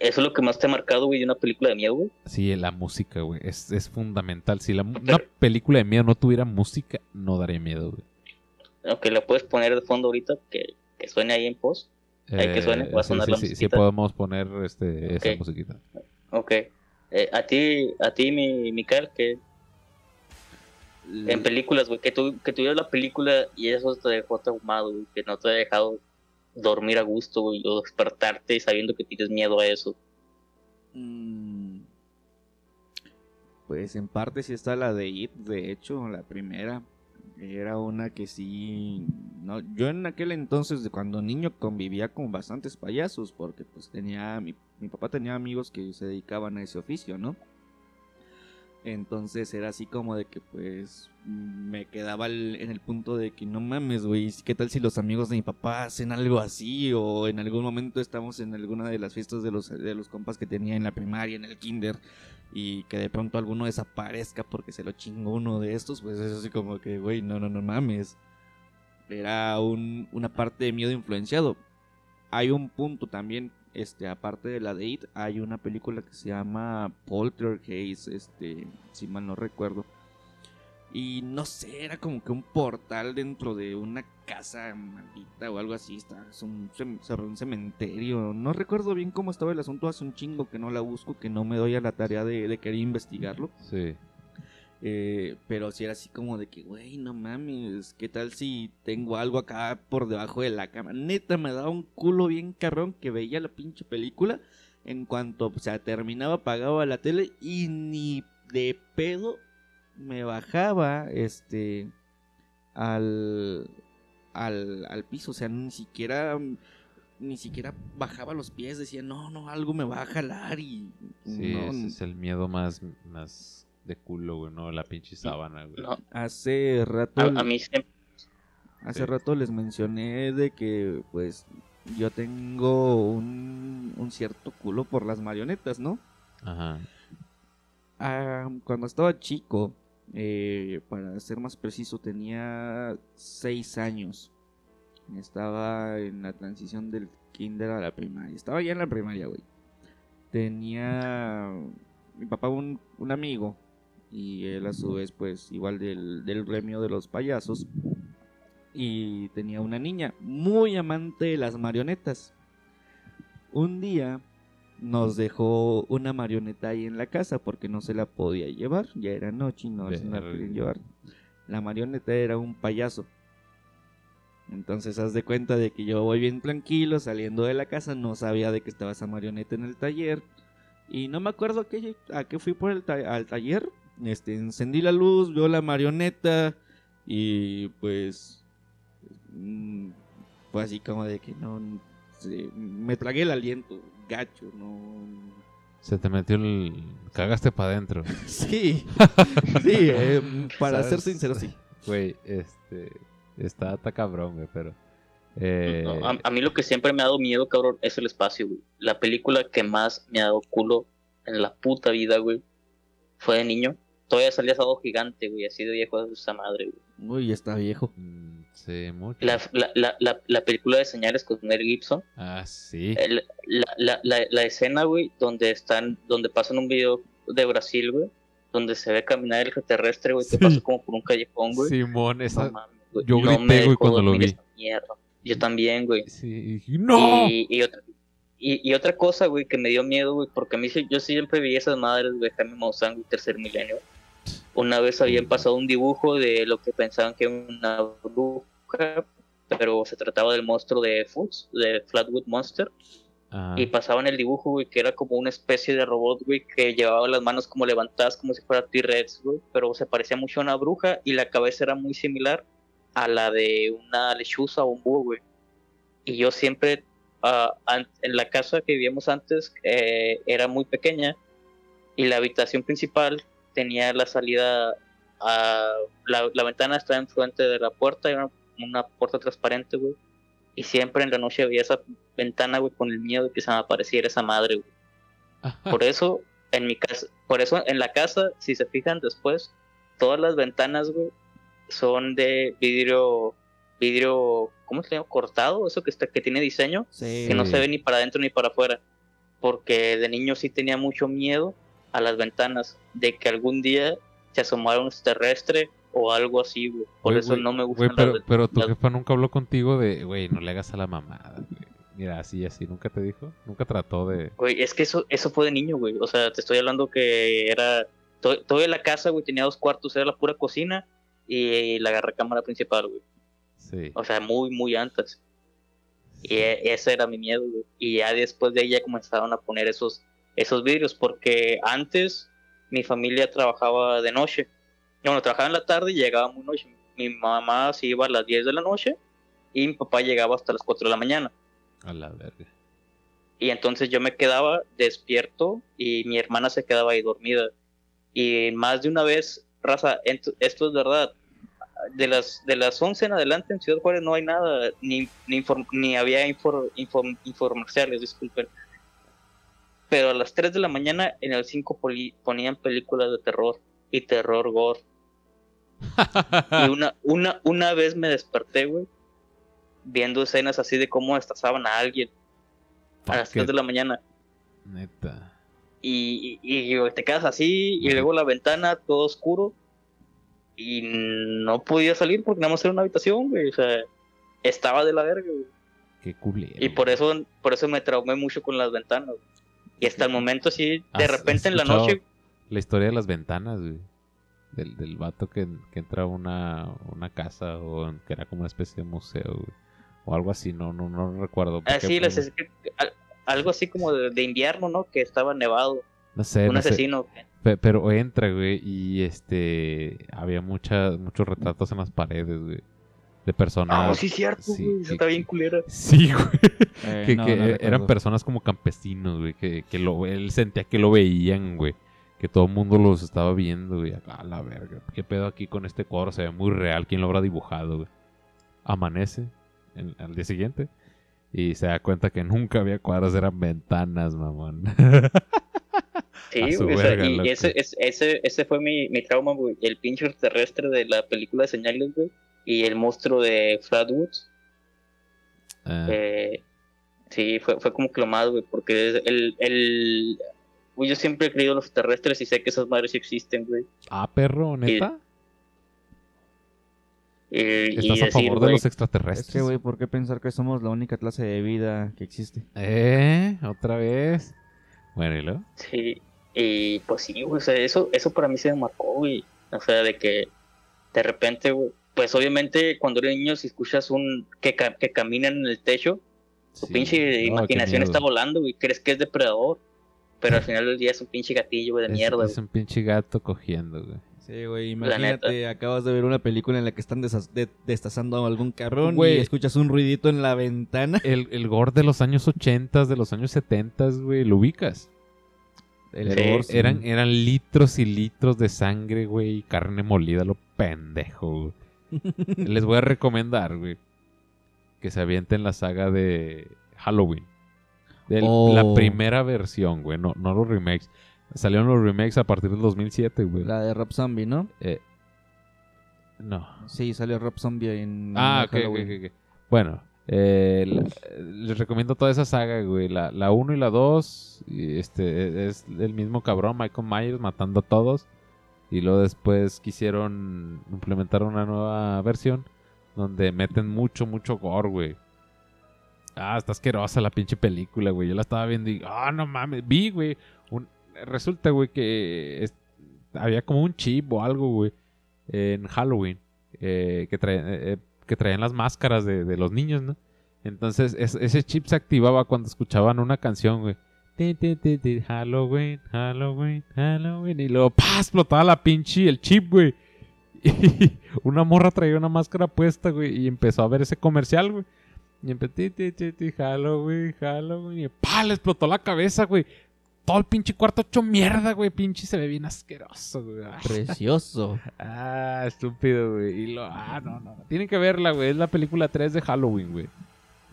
C: eso es lo que más te ha marcado, güey, de una película de miedo, güey.
A: Sí, la música, güey. Es, es fundamental. Si la, una película de miedo no tuviera música, no daría miedo, güey.
C: Aunque la puedes poner de fondo ahorita, que, que suene ahí en post. Hay que suene, va a
A: Eh, sí,
C: sonar
A: sí,
C: la
A: sí, sí,
C: musiquita.
A: podemos poner este, esa musiquita.
C: Ok. Eh, a ti, a ti, mi, Mikael, que en películas, güey, que tú, que tú vieras la película y eso te dejó traumado, güey, que no te ha dejado dormir a gusto, güey, o despertarte sabiendo que tienes miedo a eso.
B: Mm, Pues en parte sí está la de It, de hecho, la primera. Era una que sí... No, yo en aquel entonces, de cuando niño, convivía con bastantes payasos, porque pues tenía... Mi, mi papá tenía amigos que se dedicaban a ese oficio, ¿no? Entonces era así como de que pues me quedaba en el punto de que no mames, güey, ¿qué tal si los amigos de mi papá hacen algo así? O en algún momento estamos en alguna de las fiestas de los, de los compas que tenía en la primaria, en el kinder, y que de pronto alguno desaparezca porque se lo chingó uno de estos, pues es así como que, güey, no, no, no mames. Era un- una parte de miedo influenciado. Hay un punto también, este, aparte de la de It, hay una película que se llama Poltergeist, este, si mal no recuerdo. Y no sé, era como que un portal dentro de una casa maldita o algo así. Está, es un, un cementerio. No recuerdo bien cómo estaba el asunto. Hace un chingo que no la busco, que no me doy a la tarea de, de querer investigarlo.
A: Sí.
B: Eh, pero si era así como de que, güey, no mames, ¿qué tal si tengo algo acá por debajo de la cama? Neta, me daba un culo bien cabrón que veía la pinche película. En cuanto o sea, terminaba, apagaba la tele y ni de pedo me bajaba este al, al, al piso. O sea, ni siquiera ni siquiera bajaba los pies. Decía, no, no, algo me va a jalar y...
A: Sí,
B: no,
A: ese es el miedo más, más de culo, güey, ¿no? La pinche sábana, güey.
C: No,
B: Hace rato...
C: a, a mí siempre,
B: Hace
A: Sí.
B: rato les mencioné de que pues yo tengo un, un cierto culo por las marionetas, ¿no?
A: Ajá.
B: Ah, cuando estaba chico, Eh, para ser más preciso, tenía seis años. Estaba en la transición del kinder a la primaria. Estaba ya en la primaria, güey. Tenía mi papá un, un amigo y él a su vez pues igual del, del gremio de los payasos y tenía una niña muy amante de las marionetas. Un día nos dejó una marioneta ahí en la casa porque no se la podía llevar, ya era noche y no se la podían llevar. La marioneta era un payaso. Entonces haz de cuenta de que yo voy bien tranquilo saliendo de la casa, no sabía de que estaba esa marioneta en el taller y no me acuerdo a qué, a qué fui por el ta- al taller. Este, encendí la luz, veo la marioneta y pues fue así como de que no se- me tragué el aliento, gacho, no
A: Se te metió el... Cagaste para adentro.
B: Sí, sí, eh, para ser sincero, sí.
A: Güey, este... Está, está cabrón, güey, pero... Eh,
C: No, a, a mí lo que siempre me ha dado miedo, cabrón, es el espacio, güey. La película que más me ha dado culo en la puta vida, güey, fue de niño. Todavía salía Sábado Gigante, güey, así de viejo de esa madre, güey.
B: Uy, está viejo.
A: mm, sí, mucho.
C: La, la, la, la, la película de señales con Mel Gibson.
A: Ah, sí.
C: El- la, la, la, la escena, güey, donde están, donde pasan un video de Brasil, güey, donde se ve caminar el extraterrestre, güey, que
A: Sí.
C: pasa como por un callejón, güey.
A: Simón, esa...
C: No mames, güey,
A: yo
C: no
A: grité,
C: me
A: güey, cuando lo vi.
C: esa mierda. Yo también, güey.
A: Sí, ¡No!
C: Y, y otra, y, y otra cosa, güey, que me dio miedo, güey, porque a mí yo siempre vi esas madres, güey, Jaime Maussan, güey, Tercer Milenio. Una vez habían pasado un dibujo de lo que pensaban que era una bruja, pero se trataba del monstruo de Foods, de Flatwood Monster.
A: Ah,
C: Y pasaban el dibujo, güey, que era como una especie de robot, güey, que llevaba las manos como levantadas, como si fuera T-Rex, güey, pero se parecía mucho a una bruja y la cabeza era muy similar a la de una lechuza o un búho, güey. Y yo siempre, ah, an- en la casa que vivíamos antes, eh, era muy pequeña y la habitación principal tenía la salida a. La, la ventana estaba enfrente de la puerta, era una puerta transparente, güey. Y siempre en la noche veía esa ventana, güey, con el miedo de que se me apareciera esa madre, güey. Por eso, en mi casa, por eso en la casa, si se fijan después, todas las ventanas, güey, son de vidrio, vidrio, ¿cómo se llama? Cortado, eso que está, que tiene diseño,
B: Sí.
C: que no se ve ni para adentro ni para afuera. Porque de niño sí tenía mucho miedo a las ventanas, de que algún día se asomara un extraterrestre o algo así, güey. Por eso no me
A: Güey,
C: gustan
A: pero,
C: las
A: pero tu
C: las-
A: jefa nunca habló contigo de, güey, no le hagas a la mamada, güey. Mira, así, así, nunca te dijo. Nunca trató de.
C: Güey, es que eso, eso fue de niño, güey. O sea, te estoy hablando que era. to- Toda la casa, güey, tenía dos cuartos, era la pura cocina y la cámara principal, güey.
A: Sí.
C: O sea, muy, muy antes. Y e- ese era mi miedo, güey. Y ya después de ahí ya comenzaron a poner esos, esos vidrios, porque antes mi familia trabajaba de noche. Bueno, trabajaba en la tarde y llegaba muy noche. Mi mamá se iba a las 10 de la noche y mi papá llegaba hasta las 4 de la mañana.
A: A la verga.
C: Y entonces yo me quedaba despierto y mi hermana se quedaba ahí dormida. Y más de una vez, raza, esto es verdad. De las, de las 11 en adelante en Ciudad Juárez no hay nada, ni, ni, inform- ni había infor, inform- infomerciales, disculpen. Pero a las 3 de la mañana en el 5 poli- ponían películas de terror y terror gore. Y una, una, una vez me desperté, güey, viendo escenas así de cómo destazaban a alguien a las
A: Fuck
C: 3
A: it,
C: de la mañana.
A: Neta.
C: Y, y- y te quedas así, y luego la ventana todo oscuro. Y no podía salir porque nada más era una habitación, güey. O sea, estaba de la verga, güey.
A: Qué culero.
C: Y por eso, por eso me traumé mucho con las ventanas. güey. Y hasta el momento, sí, de
A: ¿Has-
C: repente en la noche.
A: La historia de las ventanas, güey. Del, del vato que, que entra a una, una casa o que era como una especie de museo, güey. O algo así, no, no, no recuerdo.
C: al- algo así como de, de invierno, ¿no? Que estaba nevado.
A: no sé,
C: un
A: no sé.
C: asesino.
A: Pe- Pero entra, güey, y este... Había muchas, muchos retratos en las paredes, güey. De personas...
C: Ah, sí, cierto,
A: sí,
C: güey.
A: que-
C: Eso está bien culera.
A: Sí, güey.
B: Eh,
A: que,
B: no,
A: que
B: no
A: eran
B: recuerdo.
A: personas como campesinos, güey, que, que lo, él sentía que lo veían, güey, que todo el mundo los estaba viendo, güey, acá a la verga, qué pedo aquí con este cuadro, se ve muy real, ¿quién lo habrá dibujado, güey? Amanece en- al día siguiente y se da cuadras que nunca había cuadros, eran ventanas, mamón.
C: Sí, o sea,
A: verga,
C: y ese, ese, ese, ese fue mi, mi trauma, güey. El pinche terrestre de la película de señales, güey. Y el monstruo de Flatwoods.
A: Ah,
C: Eh, sí, fue, fue como que lo más, güey, porque el, el... güey, yo siempre he creído en los terrestres y sé que esas madres existen, güey.
A: ah, perro, neta. ¿Estás
C: y
A: a
C: decir,
A: favor de los extraterrestres?
B: Es que, güey, ¿por qué pensar que somos la única clase de vida que existe?
A: Eh, otra vez. Bueno, ¿y luego?
C: Sí, y pues sí, güey, o sea, eso, eso para mí se me marcó, güey. O sea, de que de repente, güey, pues obviamente cuando eres niño, si escuchas un que, ca- que caminan en el techo, tu
A: Sí.
C: pinche imaginación está volando, güey, crees que es depredador. Pero al final del día es un pinche gatillo, güey, de
A: Es-
C: mierda,
A: Es,
C: güey.
A: un pinche gato cogiendo, güey.
B: Sí, güey,
C: La
B: imagínate, acabas de ver una película en la que están de- destazando algún carrón
A: Güey.
B: y escuchas un ruidito en la ventana.
A: El, el gore de los años 80, de los años 70, güey, lo ubicas.
B: El
C: Sí,
B: gore, sí.
A: Eran, eran litros y litros de sangre, güey, y carne molida, lo pendejo, güey. Les voy a recomendar, güey, que se avienten la saga de Halloween. De
B: Oh.
A: La primera versión, güey, no, no los remakes. Salieron los remakes a partir del 2007, güey.
B: La de Rob Zombie, ¿no?
A: Eh, no.
B: Sí, salió Rob Zombie en
A: Ah, ok, ok, ok. Bueno, eh, la- les recomiendo toda esa saga, güey. La, la 1 y la 2, y este, es el mismo cabrón, Michael Myers, matando a todos. Y luego después quisieron implementar una nueva versión donde meten mucho, mucho gore, güey. Ah, está asquerosa la pinche película, güey. Yo la estaba viendo y, ah, no mames, vi, güey. Resulta, güey, que había como un chip o algo, güey, en Halloween. eh, que, eh, eh, que traían las máscaras de, de los niños, ¿no? Entonces, es- ese chip se activaba cuando escuchaban una canción, güey. Halloween, Halloween, Halloween. Y luego, ¡pah! explotaba la pinche, el chip, güey. Y una morra traía una máscara puesta, güey. Y empezó a ver ese comercial, güey. Y empezó, Halloween, Halloween. Y ¡pah! Le explotó la cabeza, güey. Todo el pinche cuarto hecho mierda, güey. Pinche se ve bien asqueroso, güey.
B: Precioso.
A: Ah, estúpido, güey. Y lo... Ah, no, no. Tienen que verla, güey. Es la película 3 de Halloween, güey.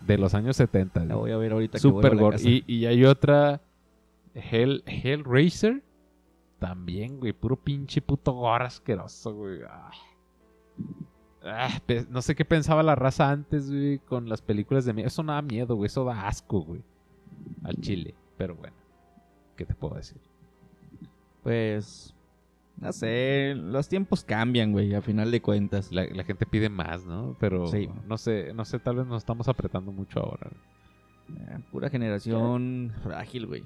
A: De los años 70.
B: La voy a ver ahorita que
A: Super gore. Y, y hay otra... Hell, Hellraiser. También, güey. Puro pinche puto gore asqueroso, güey. Ah. Ah, no sé qué pensaba la raza antes, güey, con las películas de miedo. Eso no da miedo, güey. Eso da asco, güey. Al chile. Pero bueno. ¿Qué te puedo decir?
B: Pues, no sé, los tiempos cambian, güey, a final de cuentas.
A: La, la gente pide más, ¿no? Pero
B: Sí.
A: no sé, no sé, tal vez nos estamos apretando mucho ahora.
B: Eh, pura generación frágil, güey.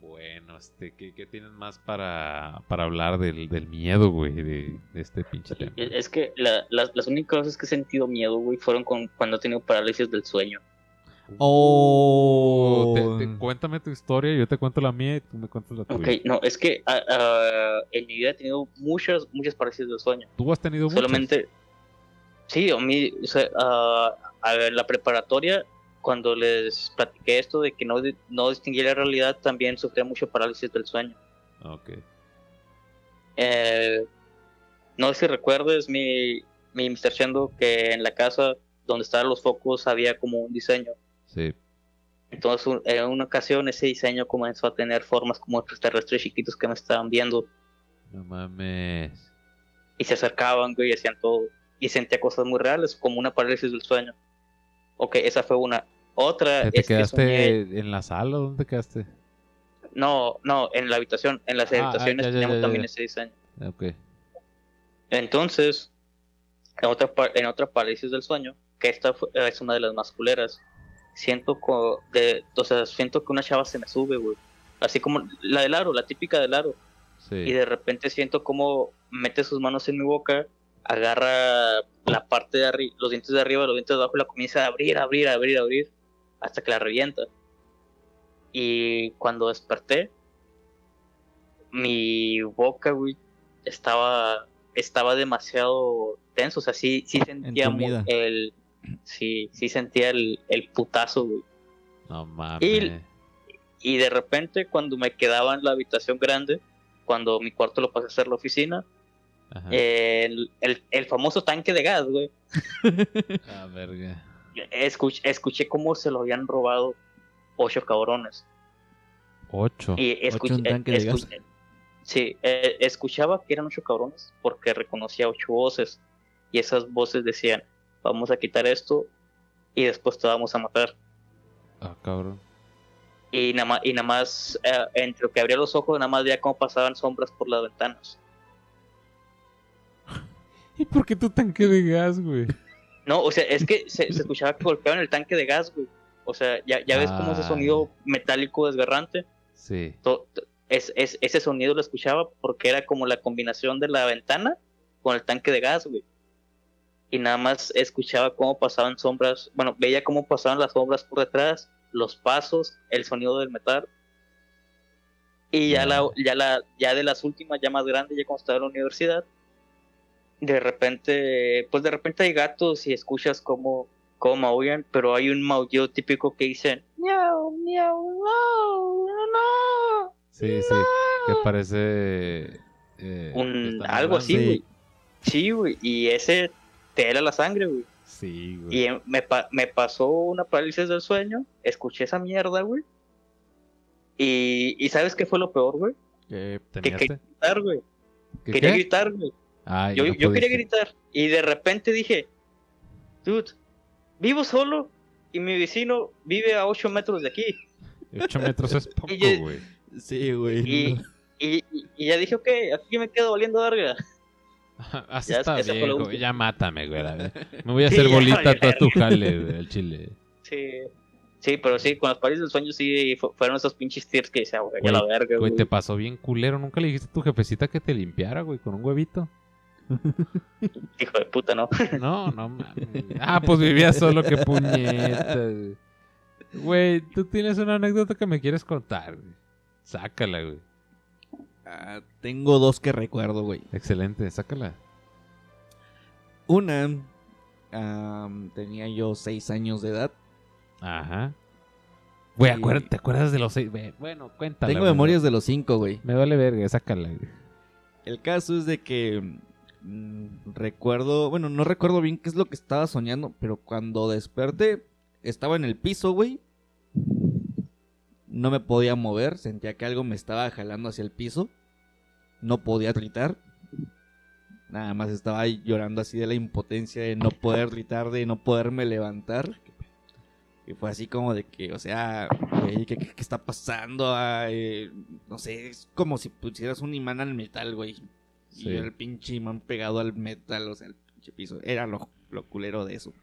A: Bueno, este, ¿qué, qué tienes más para, para hablar del, del miedo, güey, de, de este pinche tema?
C: Es que la- las, las únicas veces que he sentido miedo, güey, fueron con, cuando he tenido parálisis del sueño.
B: Oh.
A: Te- te- cuéntame tu historia, yo te cuento la mía y tú me cuentas la tuya.
C: Ok, no, es que ah, ah, en mi vida he tenido muchas, muchas parálisis del sueño.
A: ¿Tú has tenido muchas?
C: Solamente, sí, a mí, o sea, ah, a ver, la preparatoria, cuando les platiqué esto de que no, no distinguía la realidad, también sufría mucho parálisis del sueño.
A: Ok.
C: Eh, no sé si recuerdes mi, mi Mr. Chendo que en la casa donde estaban los focos había como un diseño.
A: Sí.
C: Entonces, un- en una ocasión ese diseño comenzó a tener formas como extraterrestres chiquitos que me estaban viendo
A: No mames.
C: y se acercaban, güey, y hacían todo. Y sentía cosas muy reales, como una parálisis del sueño. Ok, esa fue una. Otra
A: ¿Te
C: es que
A: quedaste
C: soñé-
A: en la sala? ¿Dónde te quedaste?
C: No, no, en la habitación. En las
A: Ah, ah,
C: habitaciones
A: ya, ya,
C: teníamos
A: ya,
C: también ese diseño.
A: Ok.
C: Entonces, en otra, en otra parálisis del sueño, que esta fue- es una de las más culeras, siento, co- de, o sea, siento que una chava se me sube, güey. Así como la del aro, la típica del aro.
A: Sí.
C: Y de repente siento como mete sus manos en mi boca, agarra la parte de arriba, los dientes de arriba, los dientes de abajo, y la comienza a abrir, abrir, abrir, abrir, hasta que la revienta. Y cuando desperté, mi boca, güey, estaba, estaba demasiado tenso, o sea, sí, sí sentía el, sí, sí sentía el, el putazo, güey.
A: No mames.
C: Y- Y de repente, cuando me quedaba en la habitación grande, cuando mi cuarto lo pasé a ser la oficina, el, el, el famoso tanque de gas, güey,
A: Ah, verga.
C: escuché, escuché cómo se lo habían robado ocho cabrones.
A: Ocho.
C: Y
B: Ocho tanque de gas.
C: Sí, eh, escuchaba que eran ocho cabrones porque reconocía ocho voces. Y esas voces decían, vamos a quitar esto y después te vamos a matar.
A: Ah, cabrón.
C: Y nada más, y nada más eh, entre lo que abría los ojos, nada más veía cómo pasaban sombras por las ventanas.
A: ¿Y por qué tu tanque de gas, güey?
C: No, o sea, es que se, se escuchaba que golpeaban el tanque de gas, güey. O sea, ya, ya ves cómo ese
A: Ah.
C: sonido metálico desgarrante.
A: Sí.
C: To- to- es, es- ese sonido lo escuchaba porque era como la combinación de la ventana con el tanque de gas, güey. Y nada más escuchaba cómo pasaban sombras, bueno, veía cómo pasaban las sombras por detrás, los pasos, el sonido del metal. Y ya la, ya la, ya de las últimas, ya más grandes, ya cuando estaba en la universidad, de repente, pues de repente hay gatos y escuchas cómo, cómo maullan, pero hay un maullido típico que dicen miau, miau, no, no.
A: Sí, sí. Que parece. eh,
C: un algo así,
B: Sí.
C: güey. Sí, güey. Y ese te hela la sangre, güey.
A: Sí, güey.
C: Y eh, me, pa- me pasó una parálisis del sueño. Escuché esa mierda, güey. Y, y ¿sabes qué fue lo peor, güey?
B: Que
C: quería gritar, güey.
A: ¿Qué,
C: Quería
A: qué?
C: gritar, güey.
A: Ay,
C: Yo,
A: no
C: yo quería gritar. Y de repente dije, dude, vivo solo y mi vecino vive a 8 metros de aquí.
A: Ocho metros es poco,
C: yo-
A: güey.
B: Sí, güey.
C: Y,
B: no.
C: y, y- y ya dije, ok, aquí me quedo valiendo verga.
A: Así
C: Ya,
A: está bien, güey. Ya mátame, güey. Me voy a hacer bolita todo tu jale, güey, el chile.
C: Sí. Sí, pero sí, con las parálisis del sueño sí fu- fueron esos pinches tiers que decía, güey, ya la verga,
A: Güey,
C: güey.
A: te pasó bien culero. Nunca le dijiste a tu jefecita que te limpiara, güey, con un huevito.
C: Hijo de puta, ¿no?
A: No, no mames. Ah, pues vivía solo, qué puñeta. güey. Güey, tú tienes una anécdota que me quieres contar, güey. Sácala, güey.
B: Ah, tengo dos que recuerdo, güey.
A: Excelente, sácala.
B: Una, tenía yo seis años de edad.
A: Ajá. Güey, ¿te acuerdas de los seis? Bueno, cuéntala.
B: Tengo
A: güey.
B: memorias de los cinco, güey.
A: Me vale verga, sácala, güey.
B: El caso es de que mm, recuerdo, bueno, no recuerdo bien qué es lo que estaba soñando, pero cuando desperté estaba en el piso, güey. No me podía mover, sentía que algo me estaba jalando hacia el piso. No podía gritar. Nada más estaba llorando así de la impotencia de no poder gritar, de no poderme levantar. Y fue así como de que, o sea, güey, ¿qué, qué- qué está pasando? No sé, es como si pusieras un imán al metal, güey.
A: Sí.
B: Y el pinche imán pegado al metal, o sea, al pinche piso. Era lo, lo culero de eso.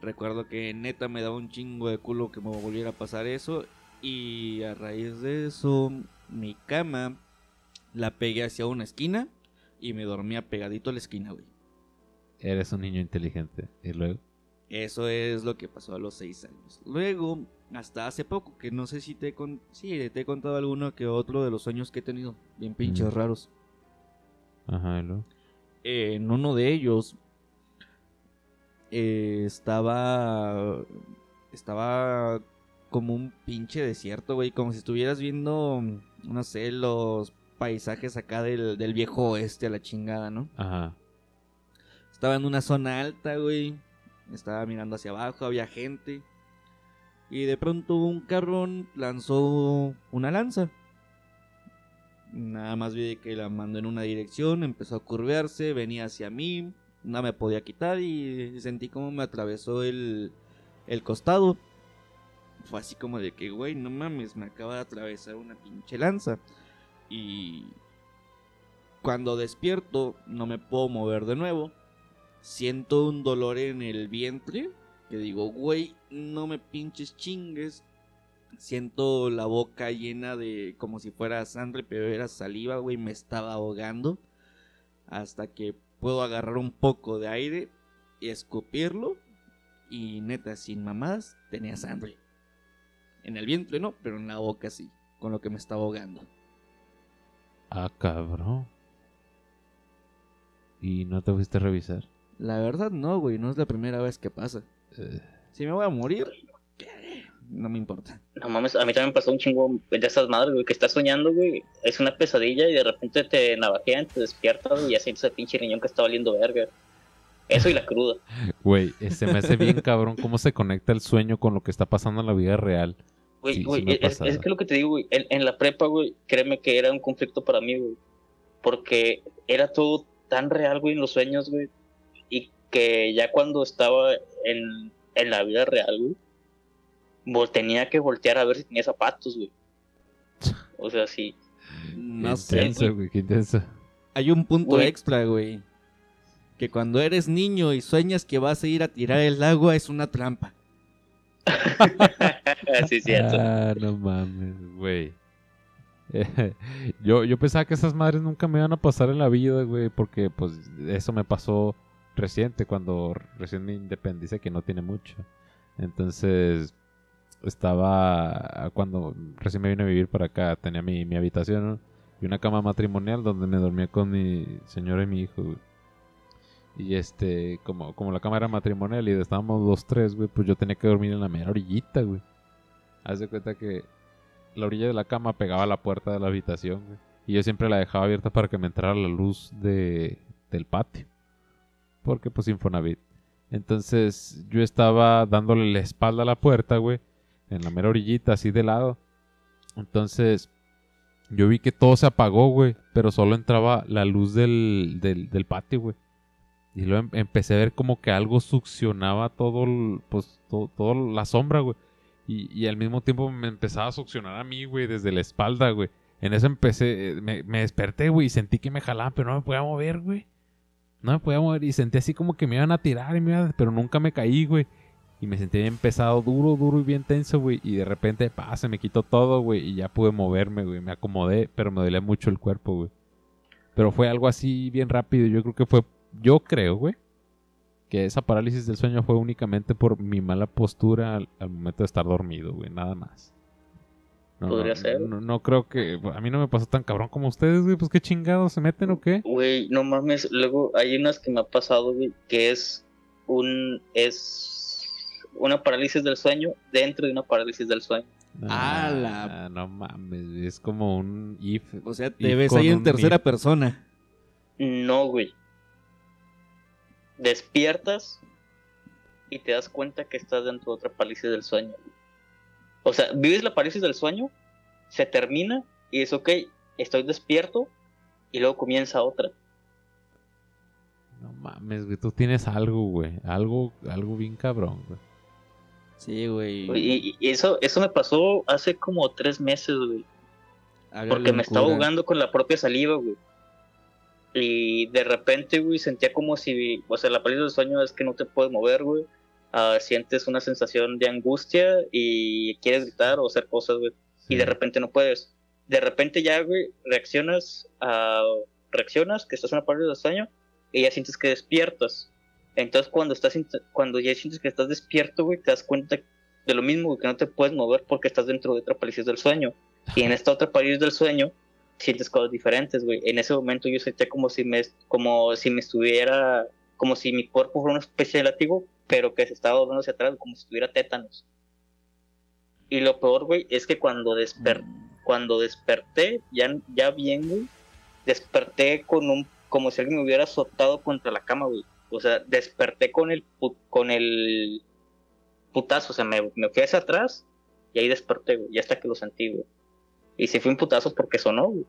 B: Recuerdo que neta me daba un chingo de culo que me volviera a pasar eso. Y a raíz de eso, mi cama la pegué hacia una esquina y me dormía pegadito a la esquina, güey.
A: Eres un niño inteligente. ¿Y luego?
B: Eso es lo que pasó a los seis años. Luego, hasta hace poco, que no sé si te, he con... sí, te he contado alguno que otro de los sueños que he tenido, bien pinches
A: Mm.
B: raros.
A: Ajá, ¿y luego?
B: En uno de ellos eh, estaba estaba como un pinche desierto, güey, como si estuvieras viendo, no sé, los paisajes acá del, del viejo oeste a la chingada, ¿no?
A: Ajá.
B: Estaba en una zona alta, güey. Estaba mirando hacia abajo, había gente. Y de pronto un cabrón lanzó una lanza. Nada más vi que la mandó en una dirección, empezó a curvearse, venía hacia mí, no me podía quitar y sentí como me atravesó el, el costado. Fue así como de que, güey, no mames, me acaba de atravesar una pinche lanza. Y cuando despierto, no me puedo mover de nuevo siento un dolor en el vientre. Que digo, güey, no me pinches chingues. Siento la boca llena de como si fuera sangre, pero era saliva, güey, me estaba ahogando. Hasta que puedo agarrar un poco de aire y escupirlo. Y neta, sin mamadas, tenía sangre. En el vientre no, pero en la boca sí, con lo que me estaba ahogando.
A: Ah, cabrón. ¿Y no te fuiste a revisar?
B: La verdad no, güey, no es la primera vez que pasa.
A: Eh,
B: Si me voy a morir, no me importa.
C: No mames, a mí también me pasó un chingo de esas madres, güey, que estás soñando, güey. Es una pesadilla y de repente te navajean, te despiertas güey, y ya sientes el pinche riñón que está valiendo verga. Eso y la cruda.
A: Güey, se me hace bien cabrón cómo se conecta el sueño con lo que está pasando en la vida real.
C: Güey,
A: Sí,
C: güey,
A: me ha
C: es, que lo que te digo, güey, en, en la prepa, güey, créeme que era un conflicto para mí, güey. Porque era todo tan real, güey, en los sueños, güey. Y que ya cuando estaba en, en la vida real, güey, vol- tenía que voltear a ver si tenía zapatos, güey. O sea, sí.
B: No
A: qué
B: sé.
A: intenso, güey, qué intenso.
B: Hay un punto
C: Güey.
B: extra, güey. Que cuando eres niño y sueñas que vas a ir a tirar el agua es una trampa.
C: sí, cierto.
A: Ah, no mames, güey. yo, yo pensaba que esas madres nunca me iban a pasar en la vida, güey, porque pues eso me pasó reciente, cuando recién me independicé, que no tiene mucho. Entonces, estaba, cuando recién me vine a vivir para acá, tenía mi, mi habitación ¿no? y una cama matrimonial donde me dormía con mi señora y mi hijo, güey. Y este, como, como la cama era matrimonial y estábamos los tres, güey, pues yo tenía que dormir en la mera orillita, güey. Haz de cuenta que la orilla de la cama pegaba a la puerta de la habitación. Y yo siempre la dejaba abierta para que me entrara la luz de, del patio. Porque pues Infonavit. Entonces yo estaba dándole la espalda a la puerta, güey. En la mera orillita, así de lado. Entonces yo vi que todo se apagó, güey. Pero solo entraba la luz del, del, patio, güey. Y luego em- empecé a ver como que algo succionaba todo, pues, la sombra, güey. Y, al mismo tiempo me empezaba a succionar a mí, güey, desde la espalda, güey. En eso empecé, eh, me, me desperté, güey, y sentí que me jalaban, pero no me podía mover, güey. No me podía mover y sentí así como que me iban a tirar, y me iban a- pero nunca me caí, güey. Y me sentí bien pesado, duro, duro y bien tenso, güey. Y de repente, pa, se me quitó todo, güey. Y ya pude moverme, güey. Me acomodé, pero me dolía mucho el cuerpo, güey. Pero fue algo así bien rápido. Yo creo que fue, yo creo, güey, que esa parálisis del sueño fue únicamente por mi mala postura al, al momento de estar dormido, güey. Nada más. No,
C: Podría
A: no,
C: ser.
A: No, no creo que. A mí no me pasó tan cabrón como ustedes, güey. Pues qué chingados se meten o qué.
C: Güey, no mames. Luego hay unas que me ha pasado, güey, que es un. Es una parálisis del sueño dentro de una parálisis del sueño.
B: Ah, la-
A: Ah, No mames, güey, es como un if.
B: O sea, te ves ahí en tercera
A: if.
B: persona.
C: No, güey. Despiertas y te das cuenta que estás dentro de otra parálisis del sueño. O sea, vives la parálisis del sueño, se termina y es ok, estoy despierto y luego comienza otra.
A: No mames, güey, tú tienes algo, güey. Algo, algo bien cabrón, güey.
B: Sí, güey.
C: Y, y eso, eso me pasó hace como tres meses, güey. Porque me estaba ahogando con la propia saliva, güey. Y de repente, güey, sentía como si, o sea, la parálisis del sueño es que no te puedes mover, güey. Ah, sientes una sensación de angustia y quieres gritar o hacer cosas, güey. Y de
A: Sí.
C: repente no puedes. De repente ya, güey, reaccionas, a reaccionas que estás en una parálisis del sueño y ya sientes que despiertas. Entonces cuando estás cuando ya sientes que estás despierto, güey, te das cuenta de lo mismo, güey, que no te puedes mover porque estás dentro de otra parálisis del sueño. Y en esta otra parálisis del sueño sientes cosas diferentes, güey. En ese momento yo sentía como si me como si me estuviera como si mi cuerpo fuera una especie de látigo, pero que se estaba doblando hacia atrás como si tuviera tétanos. Y lo peor, güey, es que cuando desperté cuando desperté, ya, ya bien, güey, desperté con un, como si alguien me hubiera azotado contra la cama, güey. O sea, desperté con el, con el putazo, o sea, me, me fui hacia atrás y ahí desperté, güey, ya hasta que lo sentí, güey. Y sí fue un putazo porque sonó, güey.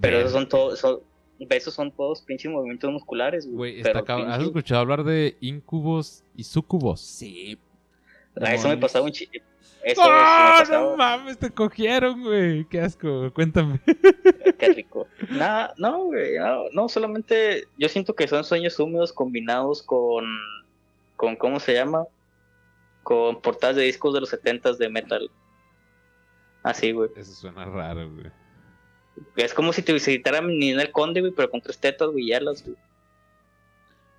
C: Pero esos son todos, son, esos son todos pinches movimientos musculares, güey. Pero
A: está. ¿Has escuchado hablar de incubos y sucubos?
B: Sí.
C: Ah, eso me pasaba un chi- Eso
A: ¡Ah, no mames! Te cogieron, güey. Qué asco. Cuéntame.
C: Qué rico. Nada, no, güey, no, no, solamente yo siento que son sueños húmedos combinados con, con ¿cómo se llama? Con portadas de discos de los 70 de metal. Así, güey.
A: Eso suena raro, güey.
C: Es como si te visitara Ninel Conde, güey, pero con tres tetas, güey, y alas, güey.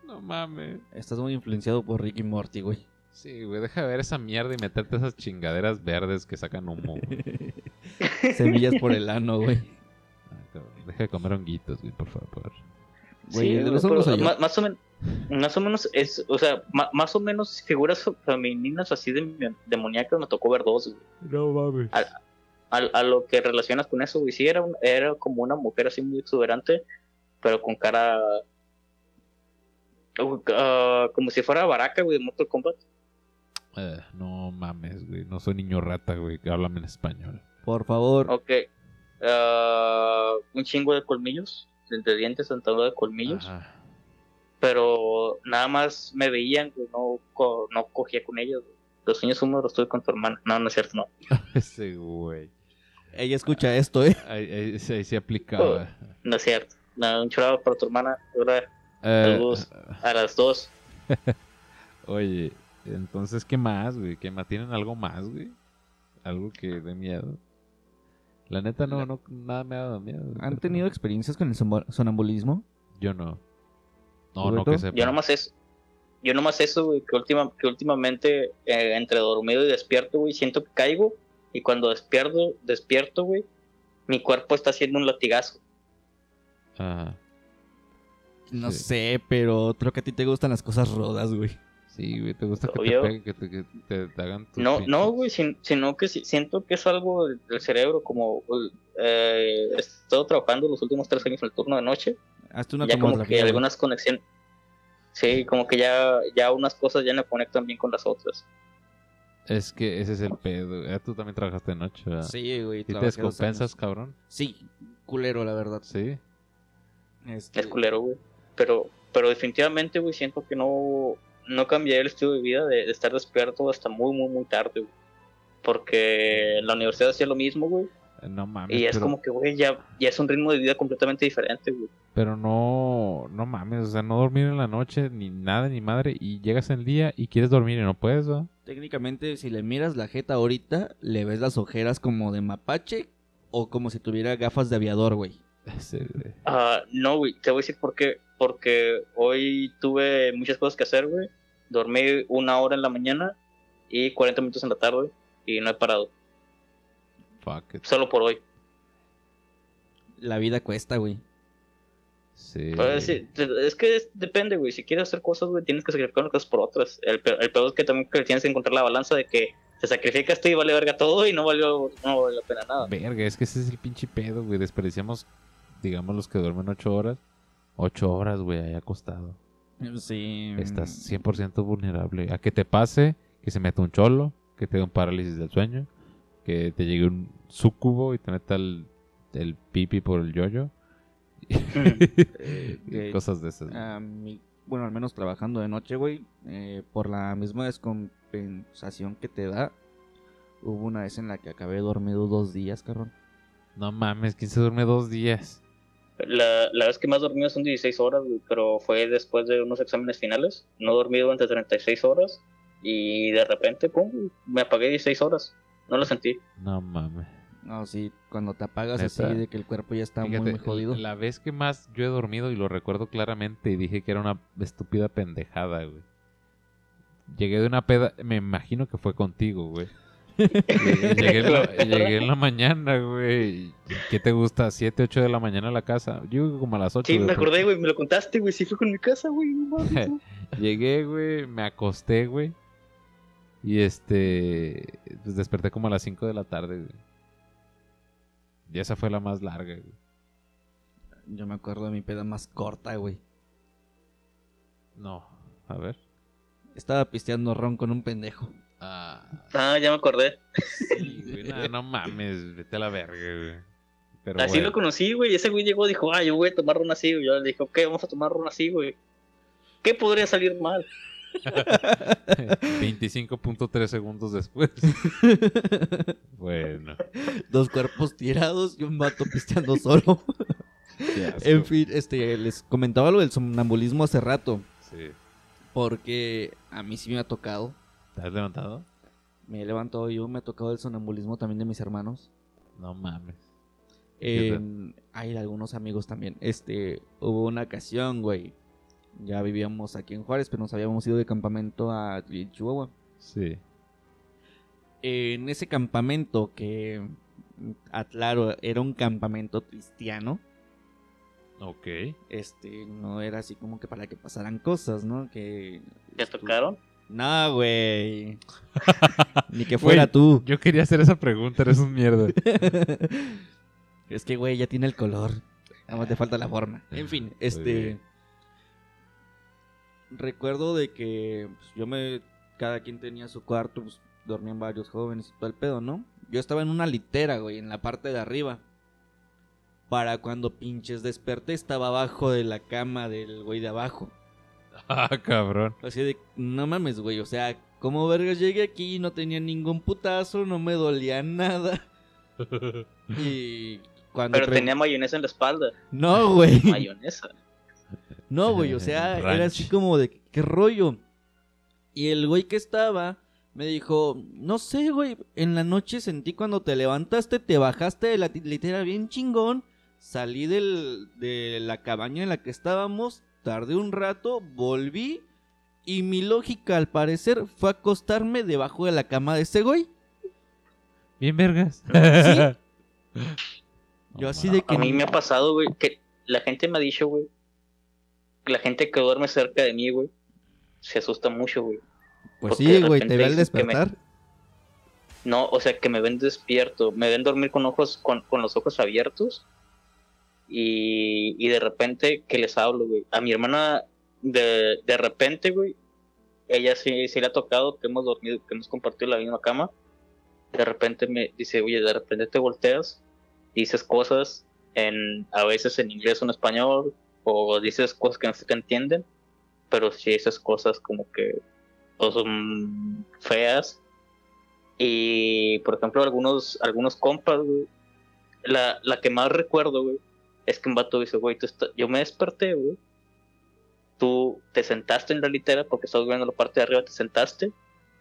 A: No mames.
B: Estás muy influenciado por Ricky Morty, güey.
A: Sí, güey, deja de ver esa mierda y meterte esas chingaderas verdes que sacan humo. güey.
B: Semillas por el ano, güey.
A: Ah, Deja de comer honguitos, güey, por favor.
B: Güey,
C: Sí,
B: los
C: pero más, o menos, más o menos es, o sea, más o menos figuras femeninas así de demoníacas me tocó ver dos, güey.
A: No mames.
C: a, a lo que relacionas con eso, güey. Sí, era, un- era como una mujer así muy exuberante, pero con cara. uh, ah, como si fuera Baraka, güey, de Mortal Kombat.
A: Eh, no mames, güey. No soy niño rata, güey. Que háblame en español.
B: Por favor.
C: Ok. Ah, un chingo de colmillos, de dientes, sentado de colmillos.
A: Ajá.
C: Pero nada más me veían, güey, no, co- no cogía con ellos. güey. Los sueños húmedos los tuve con tu hermana. No, no es cierto, no.
A: Ese güey.
B: Ella escucha esto, ¿eh?
A: Ahí, ahí, sí- ahí sí aplicaba.
C: No es cierto. No, un chorado para tu hermana. ahora
A: Eh.
C: A las dos.
A: oye, entonces, ¿qué más, güey? ¿Qué más? ¿Tienen algo más, güey? Algo que dé miedo. La neta, no, no, nada me ha dado miedo. güey,
B: ¿Han tenido experiencias con el sonambulismo?
A: Yo no. No, no que sepa.
C: Yo nomás eso. Yo nomás eso, güey, que, última, que últimamente eh, entre dormido y despierto, güey, siento que caigo. Y cuando despierto, despierto, güey, mi cuerpo está haciendo un latigazo.
A: Ajá.
B: No
A: Sí.
B: sé, pero creo que a ti te gustan las cosas rodas, güey.
A: Sí, güey, te gusta que te peguen, que te, que te- te hagan tus
C: No,
A: pinches-
C: no, güey, sin- sino que si- siento que es algo del cerebro, como eh, he estado trabajando los últimos tres años en el turno de noche,
B: Hazte una
C: ya como que algunas conexiones, sí, como que ya, ya unas cosas ya no conectan bien con las otras.
A: Es que ese es el pedo. Ah, tú también trabajaste de noche, ¿verdad?
B: Sí, güey.
A: ¿Y te descompensas, cabrón?
B: Sí, culero, la verdad.
A: Sí.
B: Este,
C: Es culero, güey. Pero, pero definitivamente, güey, siento que no, no cambiaría el estilo de vida de, de estar despierto hasta muy, muy, muy tarde, güey. Porque en la universidad hacía lo mismo, güey.
A: No mames.
C: Y es
A: pero,
C: como que, güey, ya, ya es un ritmo de vida completamente diferente, güey.
A: pero no, no mames, o sea, no dormir en la noche, ni nada, ni madre, y llegas el día y quieres dormir y no puedes, ¿no?
B: Técnicamente, si le miras la jeta ahorita, le ves las ojeras como de mapache o como si tuviera gafas de aviador, güey.
A: Güey.
C: Ah, no, güey, te voy a decir por qué. Porque hoy tuve muchas cosas que hacer, güey. Dormí una hora en la mañana y 40 minutos en la tarde y no he parado.
A: Fuck it.
C: Solo por hoy.
B: La vida cuesta, güey.
A: Sí.
C: Pues, es que es- depende, güey. Si quieres hacer cosas, güey, tienes que sacrificar unas cosas por otras. El, pe- el peor es que también que tienes que encontrar la balanza de que te sacrificas tú y vale verga todo y no valió, no vale la pena nada.
A: Verga, es que ese es el pinche pedo, güey. Desperdiciamos, digamos, los que duermen ocho horas. Ocho horas, güey, ahí acostado.
B: Sí.
A: Estás 100% vulnerable. A que te pase, que se meta un cholo, que te dé un parálisis del sueño, que te llegue un sucubo y te meta el, el pipi por el yoyo.
B: Eh,
A: Y
B: de-
A: Cosas de esas. güey.
B: a mí- bueno, al menos trabajando de noche, güey, eh, por la misma descompensación que te da, hubo una vez en la que acabé dormido dos días, cabrón.
A: No mames, ¿quién se duerme dos días?
C: La, la vez que más dormido son 16 horas, güey, pero fue después de unos exámenes finales. No he dormido durante 36 horas y de repente, pum, me apagué 16 horas. No lo sentí.
A: No mames.
B: No, sí, cuando te apagas
A: ¿Neta?
B: así de que el cuerpo ya está muy,
A: Fíjate,
B: muy jodido.
A: La vez que más yo he dormido y lo recuerdo claramente y dije que era una estúpida pendejada, güey. Llegué de una peda, me imagino que fue contigo, güey. Llegué, en la, llegué en la mañana, güey. ¿Qué te gusta? ¿7, 8 de la mañana a la casa? Yo como a las 8.
C: Sí, me acordé, güey, me lo contaste, güey. Sí, fue con mi casa, güey. no.
A: Llegué, güey, me acosté, güey. Y este. Pues desperté como a las 5 de la tarde, güey. Y esa fue la más larga, güey.
B: Yo me acuerdo de mi peda más corta, güey.
A: No, a ver.
B: Estaba pisteando ron con un pendejo.
A: Ah,
C: Ah, ya me acordé.
A: sí, güey. No, no mames, vete a la verga, güey. Pero
C: así
A: bueno.
C: lo conocí, güey. Ese güey llegó y dijo, ah, yo voy a tomar ron así, güey. Yo le dije, ok, vamos a tomar ron así, güey. ¿Qué podría salir mal?
A: 25.3 segundos después. bueno.
B: Dos cuerpos tirados y un vato pisteando solo. en fin, este, les comentaba lo del somnambulismo hace rato.
A: Sí.
B: Porque a mí sí me ha tocado.
A: ¿Te has levantado?
B: Me he levantado yo, me ha tocado el sonambulismo también de mis hermanos.
A: No mames.
B: En- hay algunos amigos también. Este, hubo una ocasión, güey. Ya vivíamos aquí en Juárez, pero nos habíamos ido de campamento a Chihuahua.
A: Sí.
B: En ese campamento que, aclaro, era un campamento cristiano.
A: Ok.
B: Este, no era así como que para que pasaran cosas, ¿no? Que...
C: ¿Ya tocaron?
B: No, güey. Ni que fuera tú.
A: Yo quería hacer esa pregunta, eres un mierda.
B: es que, güey, ya tiene el color. Nada más te falta la forma. En fin, este. Recuerdo de que pues, yo me cada quien tenía su cuarto, pues dormían varios jóvenes y todo el pedo, ¿no? Yo estaba en una litera, güey, en la parte de arriba. Para cuando pinches desperté, estaba abajo de la cama del güey de abajo.
A: Ah, cabrón.
B: Así de, no mames, güey, o sea, como vergas llegué aquí, no tenía ningún putazo, no me dolía nada. Y cuando...
C: Pero tenía mayonesa en la espalda.
B: No, güey.
C: Mayonesa.
B: No, güey, o sea, era así como de, ¿qué rollo? Y el güey que estaba me dijo, no sé, güey, en la noche sentí cuando te levantaste, te bajaste de la litera bien chingón, salí del, de la cabaña en la que estábamos, tardé un rato, volví y mi lógica al parecer fue acostarme debajo de la cama de ese güey.
A: Bien vergas.
B: Yo así de que...
C: A mí me ha pasado, güey, que la gente me ha dicho, güey, la gente que duerme cerca de mí, güey, se asusta mucho, güey.
B: Pues sí, güey, te ve al
C: me-
B: despertar.
C: No, o sea, que me ven despierto, me ven dormir con ojos, con, con los ojos abiertos y, y de repente que les hablo, güey. A mi hermana, de, de repente, güey, ella sí, sí le ha tocado que hemos dormido, que hemos compartido la misma cama. De repente me dice, oye, de repente te volteas, dices cosas en, a veces en inglés o en español, o dices cosas que no se te entienden, pero sí esas cosas como que o son feas y por ejemplo, algunos, algunos compas, güey. La, la que más recuerdo, güey, es que un vato dice, güey, tú está- yo me desperté, güey. Tú te sentaste en la litera porque estabas viendo la parte de arriba, te sentaste,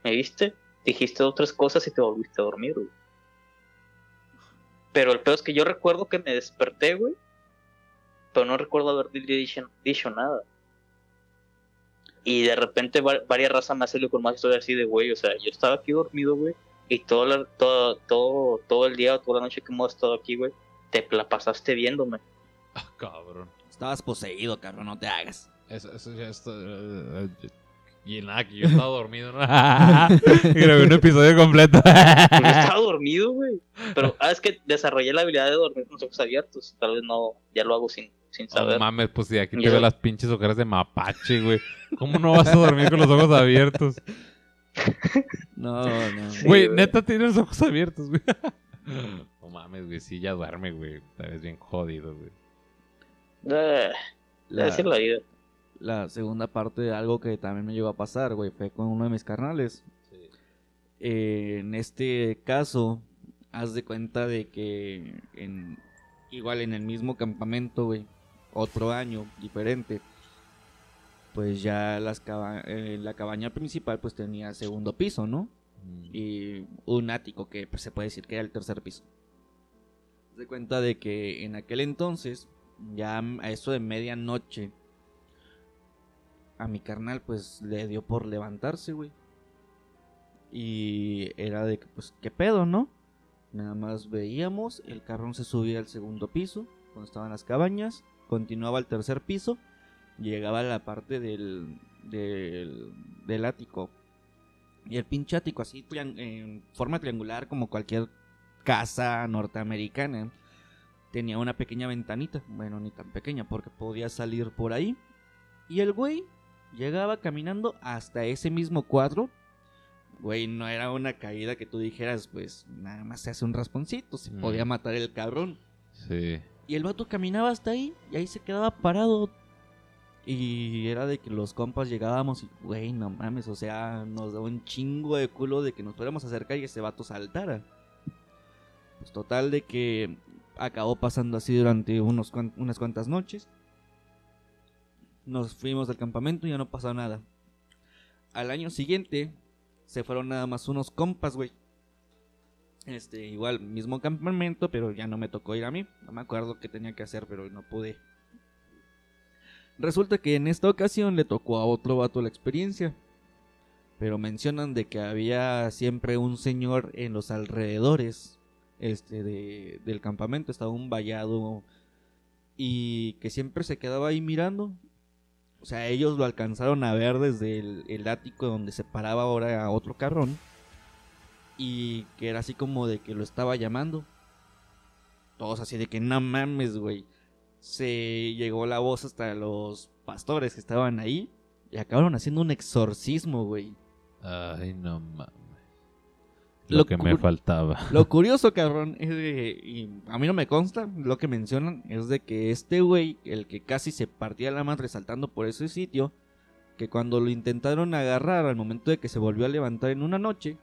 C: me viste, dijiste otras cosas y te volviste a dormir, güey. Pero el peor es que yo recuerdo que me desperté, güey. Pero no recuerdo haber dicho, dicho nada. Y de repente va- varias razas me salido con más historias así de, güey, o sea, yo estaba aquí dormido, güey, y todo, la- todo, todo, todo el día, toda la noche que hemos estado aquí, güey, te la pasaste viéndome.
A: Ah, cabrón.
B: Estabas poseído, cabrón, no te hagas.
A: Eso, eso ya está. eh, eh, y nada, que yo estaba dormido, ¿no? Grabé un episodio completo.
C: Porque estaba dormido, güey. Pero, ah, es que desarrollé la habilidad de dormir con los ojos abiertos. Tal vez no, ya lo hago sin, sin
A: No
C: saber.
A: mames, pues si aquí te veo las pinches ojeras de mapache, güey. ¿Cómo no vas a dormir con los ojos abiertos?
B: No, no.
C: Sí,
A: Güey,
C: güey.
A: neta tienes los ojos abiertos, güey. No mames, güey, sí, ya duerme, güey. Te ves bien jodido, güey.
C: Eh,
B: La,
C: la vida.
B: la segunda parte de algo que también me llegó a pasar, güey, fue con uno de mis carnales. Eh, en este caso, haz de cuenta de que en, igual en el mismo campamento, güey, otro año diferente, pues ya las caba- eh, la cabaña principal pues tenía segundo piso, ¿no?
A: Mm.
B: y un ático que pues, se puede decir que era el tercer piso. De cuenta de que en aquel entonces, ya a eso de medianoche, a mi carnal pues le dio por levantarse, güey. Y era de que pues qué pedo, ¿no? Nada más veíamos, el carrón se subía al segundo piso, donde estaban las cabañas, continuaba al tercer piso, llegaba a la parte del, del, del ático y el pinche ático así en forma triangular como cualquier casa norteamericana. Tenía una pequeña ventanita, bueno, ni tan pequeña porque podía salir por ahí. Y el güey llegaba caminando hasta ese mismo cuadro. Güey, no era una caída que tú dijeras, pues nada más se hace un rasponcito, se
A: Mm.
B: podía matar el cabrón.
A: Sí.
B: Y el vato caminaba hasta ahí y ahí se quedaba parado. Y era de que los compas llegábamos y, güey, no mames, o sea, nos daba un chingo de culo de que nos fuéramos acercar y ese vato saltara. Pues total de que acabó pasando así durante unos cuan- unas cuantas noches. Nos fuimos del campamento y ya no pasó nada. Al año siguiente se fueron nada más unos compas, güey. Este, igual, mismo campamento, pero ya no me tocó ir a mí. No me acuerdo qué tenía que hacer, pero no pude. Resulta que en esta ocasión le tocó a otro vato la experiencia. Pero mencionan de que había siempre un señor en los alrededores este, de- del campamento. Estaba un vallado y que siempre se quedaba ahí mirando. O sea, ellos lo alcanzaron a ver desde el, el ático donde se paraba ahora a otro carrón. Y que era así como de que lo estaba llamando. Todos así de que no mames, güey. Se llegó la voz hasta los pastores que estaban ahí. Y acabaron haciendo un exorcismo, güey.
A: Ay, no mames.
B: Lo
A: Lo que me faltaba.
B: Lo curioso, cabrón, es de, y a mí no me consta, lo que mencionan es de que este güey, el que casi se partía la madre saltando por ese sitio, que cuando lo intentaron agarrar al momento de que se volvió a levantar en una noche,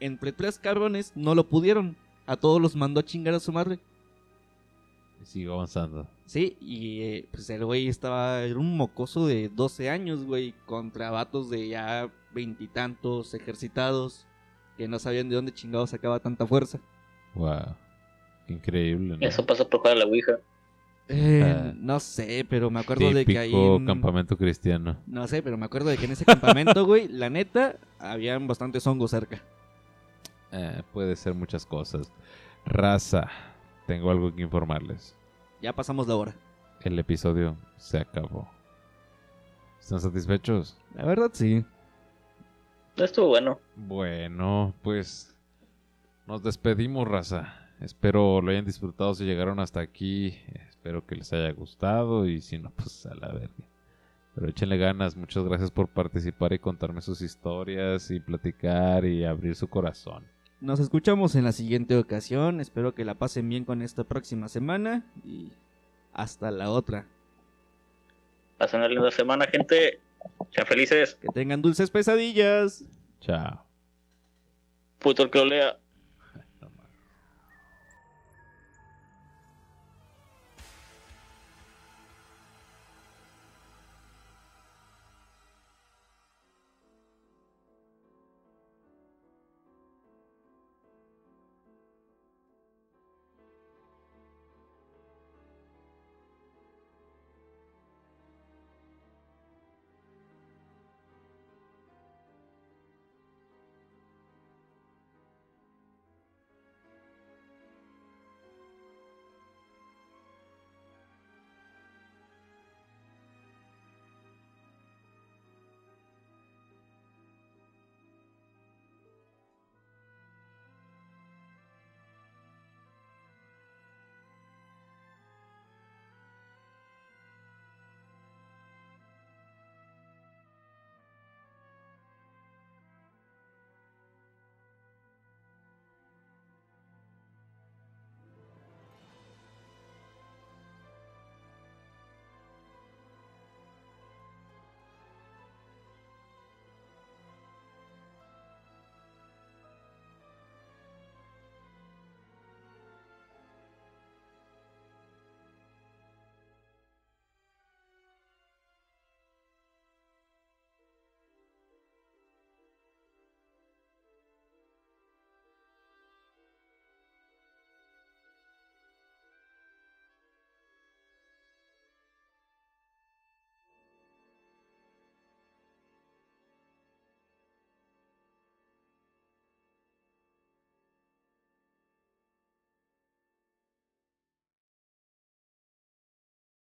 B: entre tres cabrones no lo pudieron, a todos los mandó a chingar a su madre.
A: Sigo avanzando.
B: Sí, y eh, pues el güey estaba, era un mocoso de 12 años, güey, contra vatos de ya veintitantos ejercitados, que no sabían de dónde chingados sacaba tanta fuerza.
A: Wow. Qué increíble, ¿no?
C: Eso pasa por jugar a la Ouija.
B: Eh,
A: Ah.
B: no sé, pero me acuerdo de que ahí. En-
A: campamento cristiano.
B: No sé, pero me acuerdo de que en ese campamento, güey, la neta, habían bastantes hongos cerca.
A: Eh, puede ser muchas cosas. Raza, tengo algo que informarles.
B: Ya pasamos la hora.
A: El episodio se acabó. ¿Están satisfechos?
B: La verdad, sí.
C: Estuvo bueno.
A: Bueno, pues nos despedimos, raza. Espero lo hayan disfrutado si llegaron hasta aquí. Espero que les haya gustado y si no, pues a la verga. Pero échenle ganas. Muchas gracias por participar y contarme sus historias y platicar y abrir su corazón.
B: Nos escuchamos en la siguiente ocasión. Espero que la pasen bien con esta próxima semana. Y hasta la otra.
C: Pasen una linda semana, gente. Sean felices.
B: Que tengan dulces pesadillas.
A: Chao.
C: Puto el que lo lea.